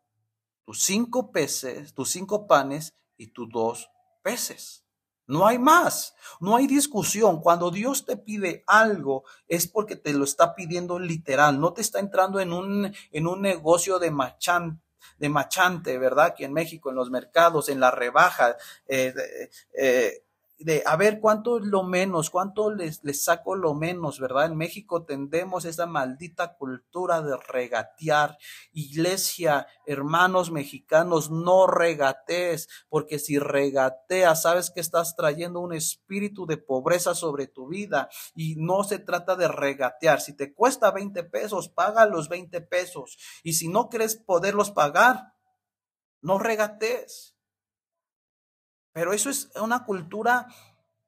tus cinco peces, tus cinco panes y tus dos peces. No hay más, no hay discusión. Cuando Dios te pide algo es porque te lo está pidiendo literal, no te está entrando en un, en un negocio de machán, de machante, ¿verdad? Aquí en México, en los mercados, en la rebaja, eh, eh, de a ver cuánto es lo menos, cuánto les, les saco lo menos, ¿verdad? En México tendemos esa maldita cultura de regatear. Iglesia, hermanos mexicanos, no regatees, porque si regateas, sabes que estás trayendo un espíritu de pobreza sobre tu vida y no se trata de regatear. Si te cuesta 20 pesos, paga los 20 pesos. Y si no crees poderlos pagar, no regatees. Pero eso es una cultura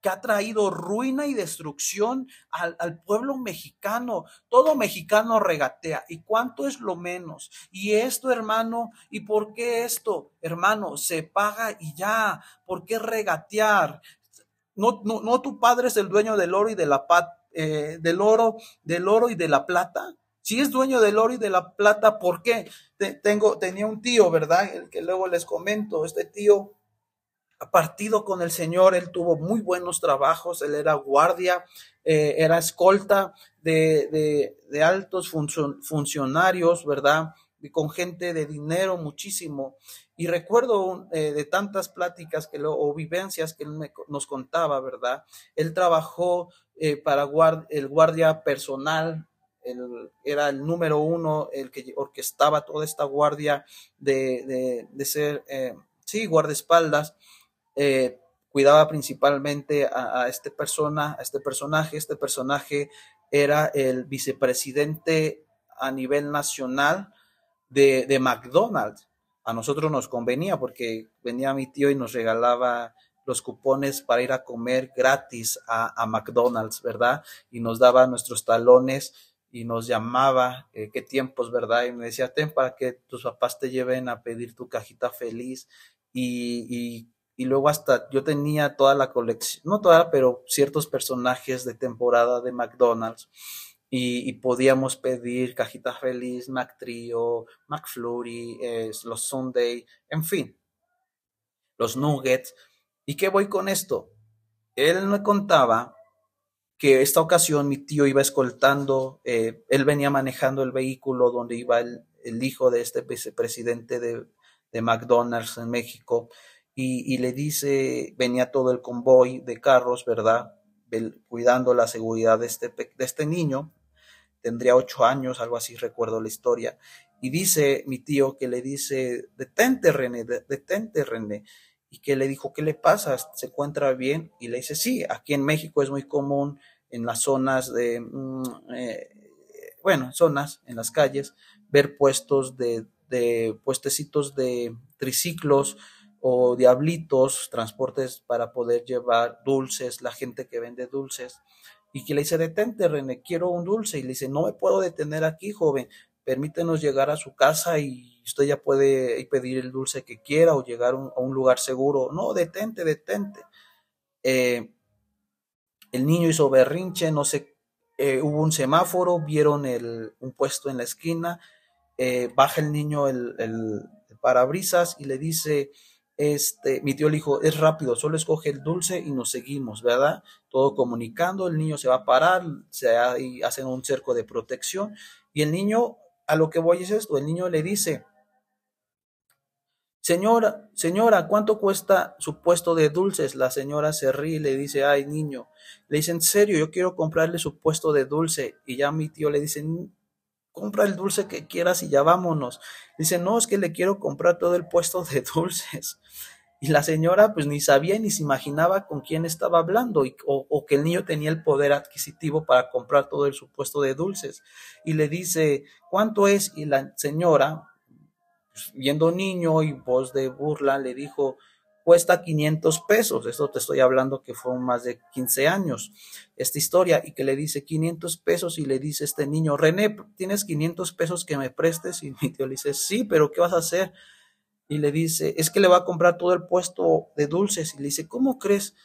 que ha traído ruina y destrucción al, pueblo mexicano. Todo mexicano regatea. ¿Y cuánto es lo menos? Y esto, hermano, ¿y por qué esto? Hermano, se paga y ya. ¿Por qué regatear? No, no, tu padre es el dueño del oro y de la eh, del oro, del oro y de la plata. Si es dueño del oro y de la plata, ¿por qué? tengo, tenía un tío, ¿verdad? El que luego les comento, este tío partido con el Señor, él tuvo muy buenos trabajos, él era guardia, eh, era escolta de, de, altos funcionarios, ¿verdad? Y con gente de dinero muchísimo. Y recuerdo eh, de tantas pláticas que lo, o vivencias que él nos contaba, ¿verdad? Él trabajó eh, para el guardia personal, era el número uno, el que orquestaba toda esta guardia de, de, de ser, sí, guardaespaldas eh, cuidaba principalmente a, este persona, a este personaje. Este personaje era el vicepresidente a nivel nacional de, de McDonald's. A nosotros nos convenía porque venía mi tío y nos regalaba los cupones para ir a comer gratis a, a McDonald's, ¿verdad? Y nos daba nuestros talones y nos llamaba, eh, qué tiempos, ¿verdad? Y me decía, ten para que tus papás te lleven a pedir tu cajita feliz. Y, y, y luego hasta yo tenía toda la colección, no toda, pero ciertos personajes de temporada de McDonald's. Y, podíamos pedir cajita feliz, McTrio, McFlurry, eh, los Sunday, en fin, los Nuggets. ¿Y qué voy con esto? Él me contaba que esta ocasión mi tío iba escoltando, eh, él venía manejando el vehículo donde iba el, el hijo de este vicepresidente de, de, McDonald's en México y, le dice, venía todo el convoy de carros, ¿verdad? Cuidando la seguridad de este, de este niño, tendría ocho años, algo así recuerdo la historia, y dice mi tío que le dice, detente René, detente René, y que le dijo, ¿qué le pasa? ¿Se encuentra bien? Y le dice, sí, aquí en México es muy común en las zonas de, mm, eh, bueno, zonas, en las calles, ver puestos de, de puestecitos de triciclos o diablitos, transportes para poder llevar dulces, la gente que vende dulces. Y que le dice, detente, René, quiero un dulce. Y le dice, no me puedo detener aquí, joven, permítenos llegar a su casa y usted ya puede pedir el dulce que quiera o llegar a un lugar seguro. No, detente, detente. Eh, el niño hizo berrinche, no sé, eh, hubo un semáforo, vieron el, un puesto en la esquina, eh, baja el niño el, el, el, parabrisas y le dice, este, mi tío le dijo, es rápido, solo escoge el dulce y nos seguimos, ¿verdad? Todo comunicando, el niño se va a parar, se hacen un cerco de protección y el niño, a lo que voy es esto, el niño le dice, Señora, señora, ¿cuánto cuesta su puesto de dulces? La señora se ríe y le dice, ay, niño. Le dice, en serio, yo quiero comprarle su puesto de dulce. Y ya mi tío le dice, compra el dulce que quieras y ya vámonos. Dice, no, es que le quiero comprar todo el puesto de dulces. Y la señora pues ni sabía ni se imaginaba con quién estaba hablando y, o, o, que el niño tenía el poder adquisitivo para comprar todo el supuesto de dulces. Y le dice, ¿cuánto es? Y la señora, viendo niño y voz de burla, le dijo, cuesta 500 pesos. Esto te estoy hablando que fue más de 15 años esta historia y que le dice 500 pesos y le dice este niño, René, ¿tienes 500 pesos que me prestes? Y mi tío le dice, sí, pero ¿qué vas a hacer? Y le dice, es que le va a comprar todo el puesto de dulces. Y le dice, ¿cómo crees?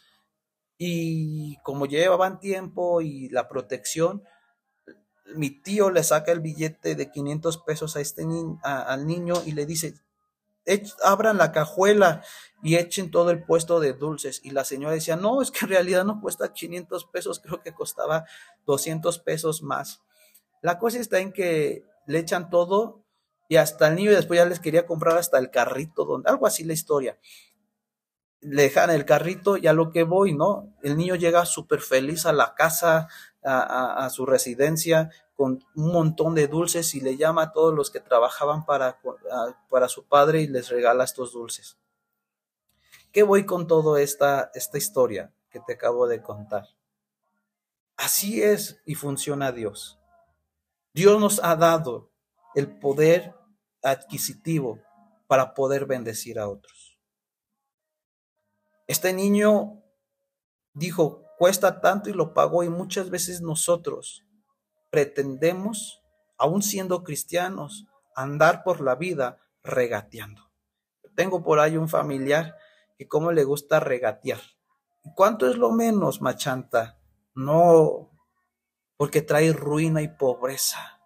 Y como llevaban tiempo y la protección, mi tío le saca el billete de 500 pesos a este ni a, al niño y le dice, abran la cajuela y echen todo el puesto de dulces. Y la señora decía, no, es que en realidad no cuesta 500 pesos, creo que costaba 200 pesos más. La cosa está en que le echan todo y hasta el niño después ya les quería comprar hasta el carrito, donde, algo así la historia. Le dejan el carrito y a lo que voy, ¿no? El niño llega súper feliz a la casa, a, su residencia con un montón de dulces y le llama a todos los que trabajaban para, para su padre y les regala estos dulces. ¿Qué voy con toda esta, esta historia que te acabo de contar? Así es y funciona Dios. Dios nos ha dado el poder adquisitivo para poder bendecir a otros. Este niño dijo, cuesta tanto y lo pagó y muchas veces nosotros pretendemos, aun siendo cristianos, andar por la vida regateando. Tengo por ahí un familiar que como le gusta regatear. ¿Cuánto es lo menos, machanta? No, porque trae ruina y pobreza.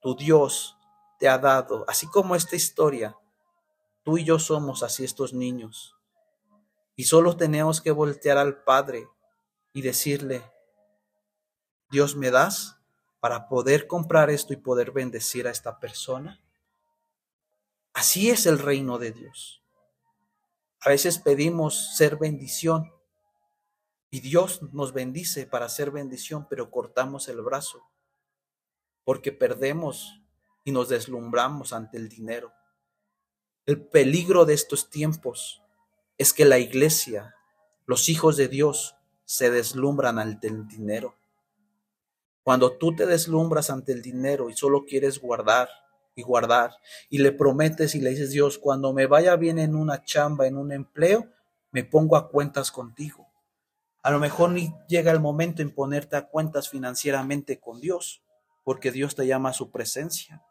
Tu Dios te ha dado, así como esta historia, tú y yo somos así estos niños. Y solo tenemos que voltear al Padre y decirle, Dios me das para poder comprar esto y poder bendecir a esta persona. Así es el reino de Dios. A veces pedimos ser bendición y Dios nos bendice para ser bendición, pero cortamos el brazo porque perdemos y nos deslumbramos ante el dinero. El peligro de estos tiempos es que la iglesia, los hijos de Dios, se deslumbran ante el dinero Cuando tú te deslumbras ante el dinero y solo quieres guardar y guardar y le prometes y le dices, Dios, cuando me vaya bien en una chamba, en un empleo, me pongo a cuentas contigo. A lo mejor ni llega el momento en ponerte a cuentas financieramente con Dios, porque Dios te llama a su presencia.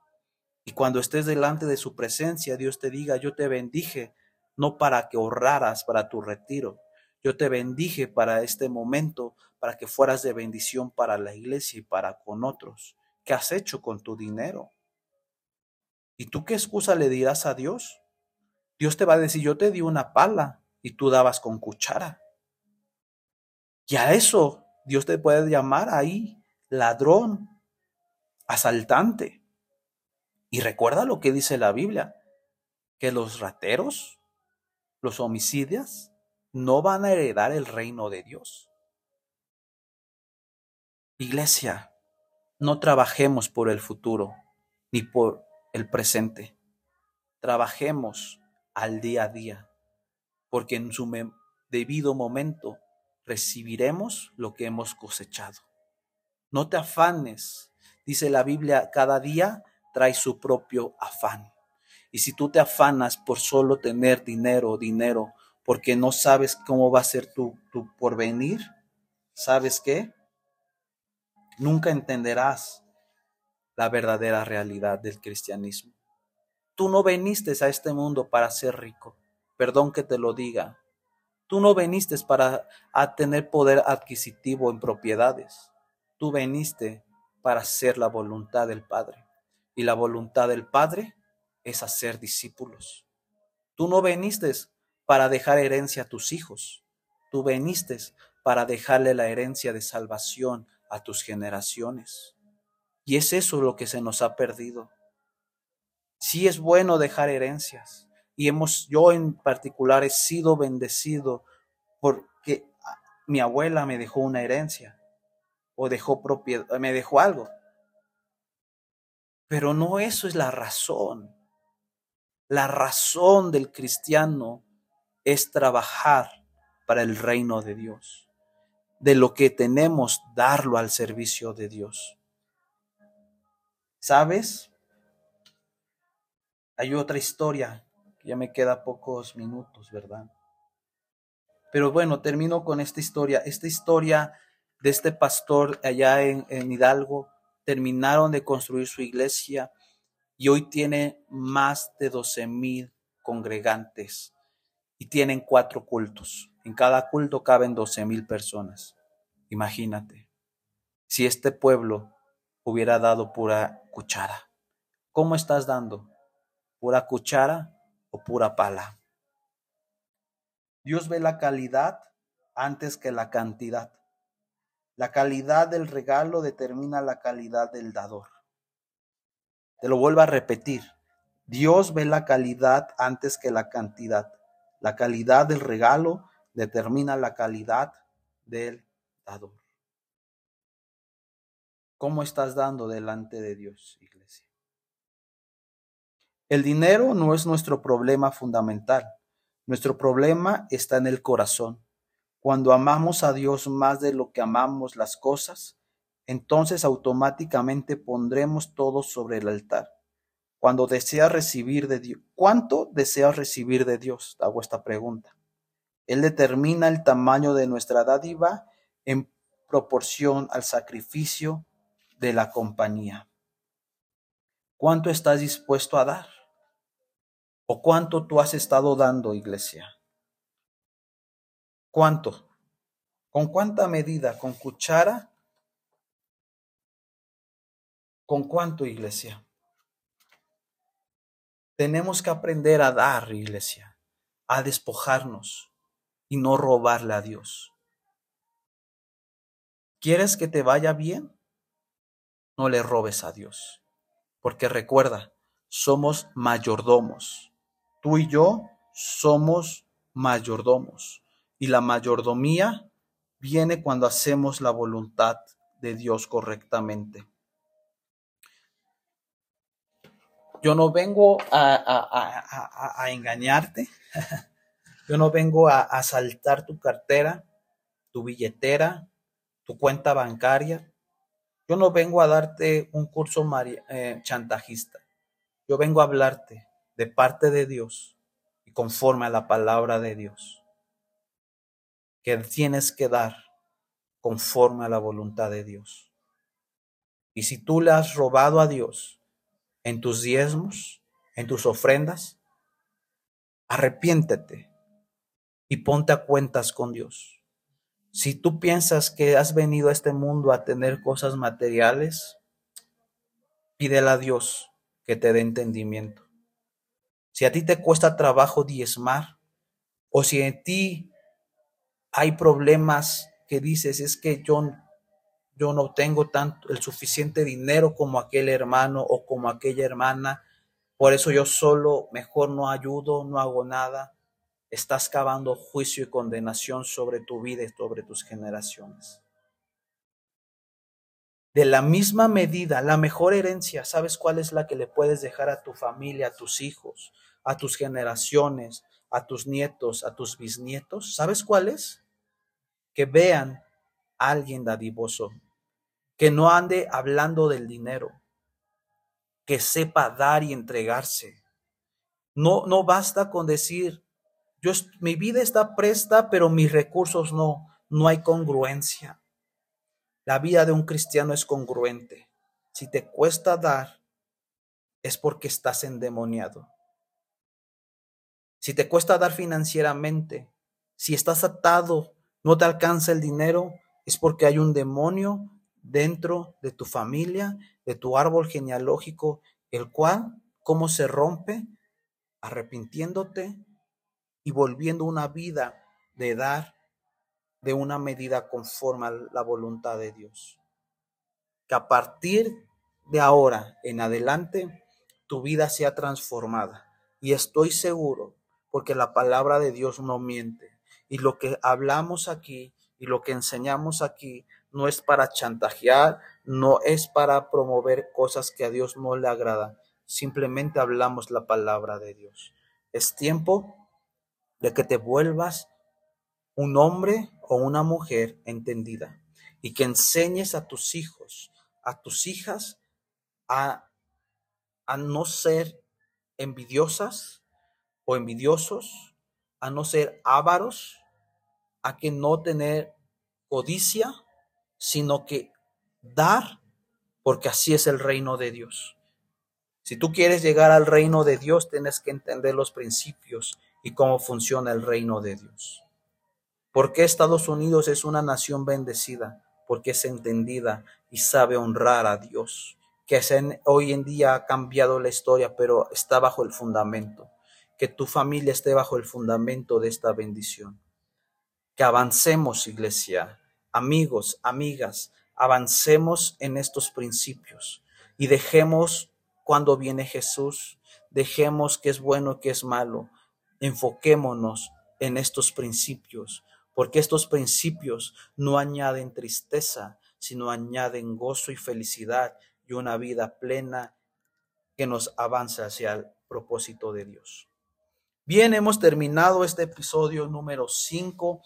Y cuando estés delante de su presencia, Dios te diga, yo te bendije, no para que ahorraras para tu retiro, yo te bendije para este momento, para que fueras de bendición para la iglesia y para con otros. ¿Qué has hecho con tu dinero? ¿Y tú qué excusa le dirás a Dios? Dios te va a decir, yo te di una pala y tú dabas con cuchara. Y a eso Dios te puede llamar ahí ladrón, asaltante. Y recuerda lo que dice la Biblia, que los rateros, los homicidios, no van a heredar el reino de Dios. Iglesia, no trabajemos por el futuro ni por el presente. Trabajemos al día a día, porque en su debido momento recibiremos lo que hemos cosechado. No te afanes, dice la Biblia, cada día trae su propio afán. Y si tú te afanas por solo tener dinero, dinero, porque no sabes cómo va a ser tu, porvenir, ¿sabes qué? Nunca entenderás la verdadera realidad del cristianismo. Tú no viniste a este mundo para ser rico, perdón que te lo diga, Tú no veniste para tener poder adquisitivo en propiedades. Tú veniste para hacer la voluntad del Padre. Y la voluntad del Padre es hacer discípulos. Tú no veniste para dejar herencia a tus hijos. Tú veniste para dejarle la herencia de salvación a tus generaciones. Y es eso lo que se nos ha perdido. Sí es bueno dejar herencias, y hemos, yo en particular he sido bendecido porque mi abuela me dejó una herencia o dejó propiedad, me dejó algo. Pero no eso es la razón. La razón del cristiano es trabajar para el reino de Dios. De lo que tenemos, darlo al servicio de Dios. ¿Sabes? Hay otra historia ya me queda pocos minutos, ¿verdad? Pero bueno, termino con esta historia. Esta historia de este pastor allá en, Hidalgo, terminaron de construir su iglesia y hoy tiene más de 12 mil congregantes y tienen cuatro cultos. En cada culto caben 12 mil personas. Imagínate, si este pueblo hubiera dado pura cuchara. ¿Cómo estás dando? ¿Pura cuchara o pura pala. Dios ve la calidad antes que la cantidad. La calidad del regalo determina la calidad del dador. Te lo vuelvo a repetir. Dios ve la calidad antes que la cantidad. La calidad del regalo determina la calidad del dador. ¿Cómo estás dando delante de Dios, iglesia? El dinero no es nuestro problema fundamental. Nuestro problema está en el corazón. Cuando amamos a Dios más de lo que amamos las cosas, entonces automáticamente pondremos todo sobre el altar. Cuando deseas recibir de Dios, ¿cuánto deseas recibir de Dios? Hago esta pregunta. Él determina el tamaño de nuestra dádiva en proporción al sacrificio de la compañía. ¿Cuánto estás dispuesto a dar? ¿O cuánto tú has estado dando, iglesia? ¿Cuánto? ¿Con cuánta medida? ¿Con cuchara? ¿Con cuánto, iglesia? Tenemos que aprender a dar, iglesia, a despojarnos y no robarle a Dios. ¿Quieres que te vaya bien? No le robes a Dios, porque recuerda, somos mayordomos. Tú y yo somos mayordomos y la mayordomía viene cuando hacemos la voluntad de Dios correctamente. Yo no vengo a, engañarte, yo no vengo a asaltar tu cartera, tu billetera, tu cuenta bancaria. Yo no vengo a darte un curso eh, chantajista. Yo vengo a hablarte de parte de Dios y conforme a la palabra de Dios. Que tienes que dar conforme a la voluntad de Dios. Y si tú le has robado a Dios en tus diezmos, en tus ofrendas, arrepiéntete y ponte a cuentas con Dios. Si tú piensas que has venido a este mundo a tener cosas materiales, pídele a Dios que te dé entendimiento. Si a ti te cuesta trabajo diezmar, o si en ti hay problemas que dices, es que yo, yo no tengo tanto el suficiente dinero como aquel hermano o como aquella hermana, por eso yo solo mejor no ayudo, no hago nada estás cavando juicio y condenación sobre tu vida y sobre tus generaciones. De la misma medida, la mejor herencia, ¿sabes cuál es la que le puedes dejar a tu familia, a tus hijos, a tus generaciones, a tus nietos, a tus bisnietos? ¿Sabes cuál es? Que vean a alguien dadivoso, que no ande hablando del dinero, que sepa dar y entregarse. No, no basta con decir, yo, mi vida está presta, pero mis recursos no. No hay congruencia. La vida de un cristiano es congruente. Si te cuesta dar, es porque estás endemoniado. Si te cuesta dar financieramente, si estás atado, no te alcanza el dinero, es porque hay un demonio dentro de tu familia, de tu árbol genealógico, el cual, ¿cómo se rompe? Arrepintiéndote y volviendo una vida de dar de una medida conforme a la voluntad de Dios. Que a partir de ahora en adelante tu vida sea transformada. Y estoy seguro, porque la palabra de Dios no miente. Y lo que hablamos aquí y lo que enseñamos aquí no es para chantajear, no es para promover cosas que a Dios no le agradan. Simplemente hablamos la palabra de Dios. Es tiempo de que te vuelvas un hombre o una mujer entendida y que enseñes a tus hijos, a tus hijas a, a no ser envidiosas o envidiosos, a no ser ávaros, a que no tener codicia, sino que dar, porque así es el reino de Dios. Si tú quieres llegar al reino de Dios, tienes que entender los principios y cómo funciona el reino de Dios. ¿Por qué Estados Unidos es una nación bendecida? Porque es entendida y sabe honrar a Dios, que hoy en día ha cambiado la historia, pero está bajo el fundamento. Que tu familia esté bajo el fundamento de esta bendición. Que avancemos, iglesia, amigos, amigas, avancemos en estos principios y dejemos cuando viene Jesús, dejemos que es bueno, que es malo, enfoquémonos en estos principios, porque estos principios no añaden tristeza, sino añaden gozo y felicidad y una vida plena que nos avanza hacia el propósito de Dios. Bien, hemos terminado este episodio número 5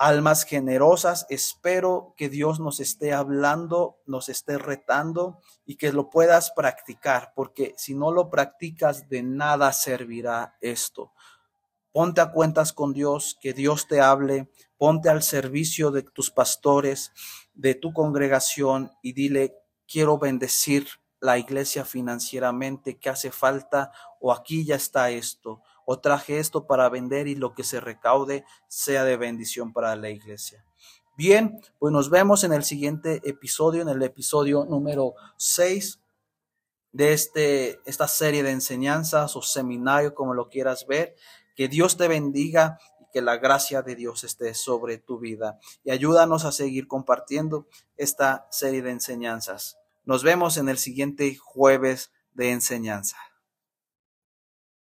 almas generosas. Espero que Dios nos esté hablando, nos esté retando y que lo puedas practicar, porque si no lo practicas, de nada servirá esto. Ponte a cuentas con Dios, que Dios te hable, ponte al servicio de tus pastores, de tu congregación y dile, quiero bendecir la iglesia financieramente, que hace falta o aquí ya está esto o traje esto para vender y lo que se recaude sea de bendición para la iglesia. Bien, pues nos vemos en el siguiente episodio, en el episodio número 6 de este, esta serie de enseñanzas o seminario, como lo quieras ver. Que Dios te bendiga y que la gracia de Dios esté sobre tu vida. Y ayúdanos a seguir compartiendo esta serie de enseñanzas. Nos vemos en el siguiente jueves de enseñanza.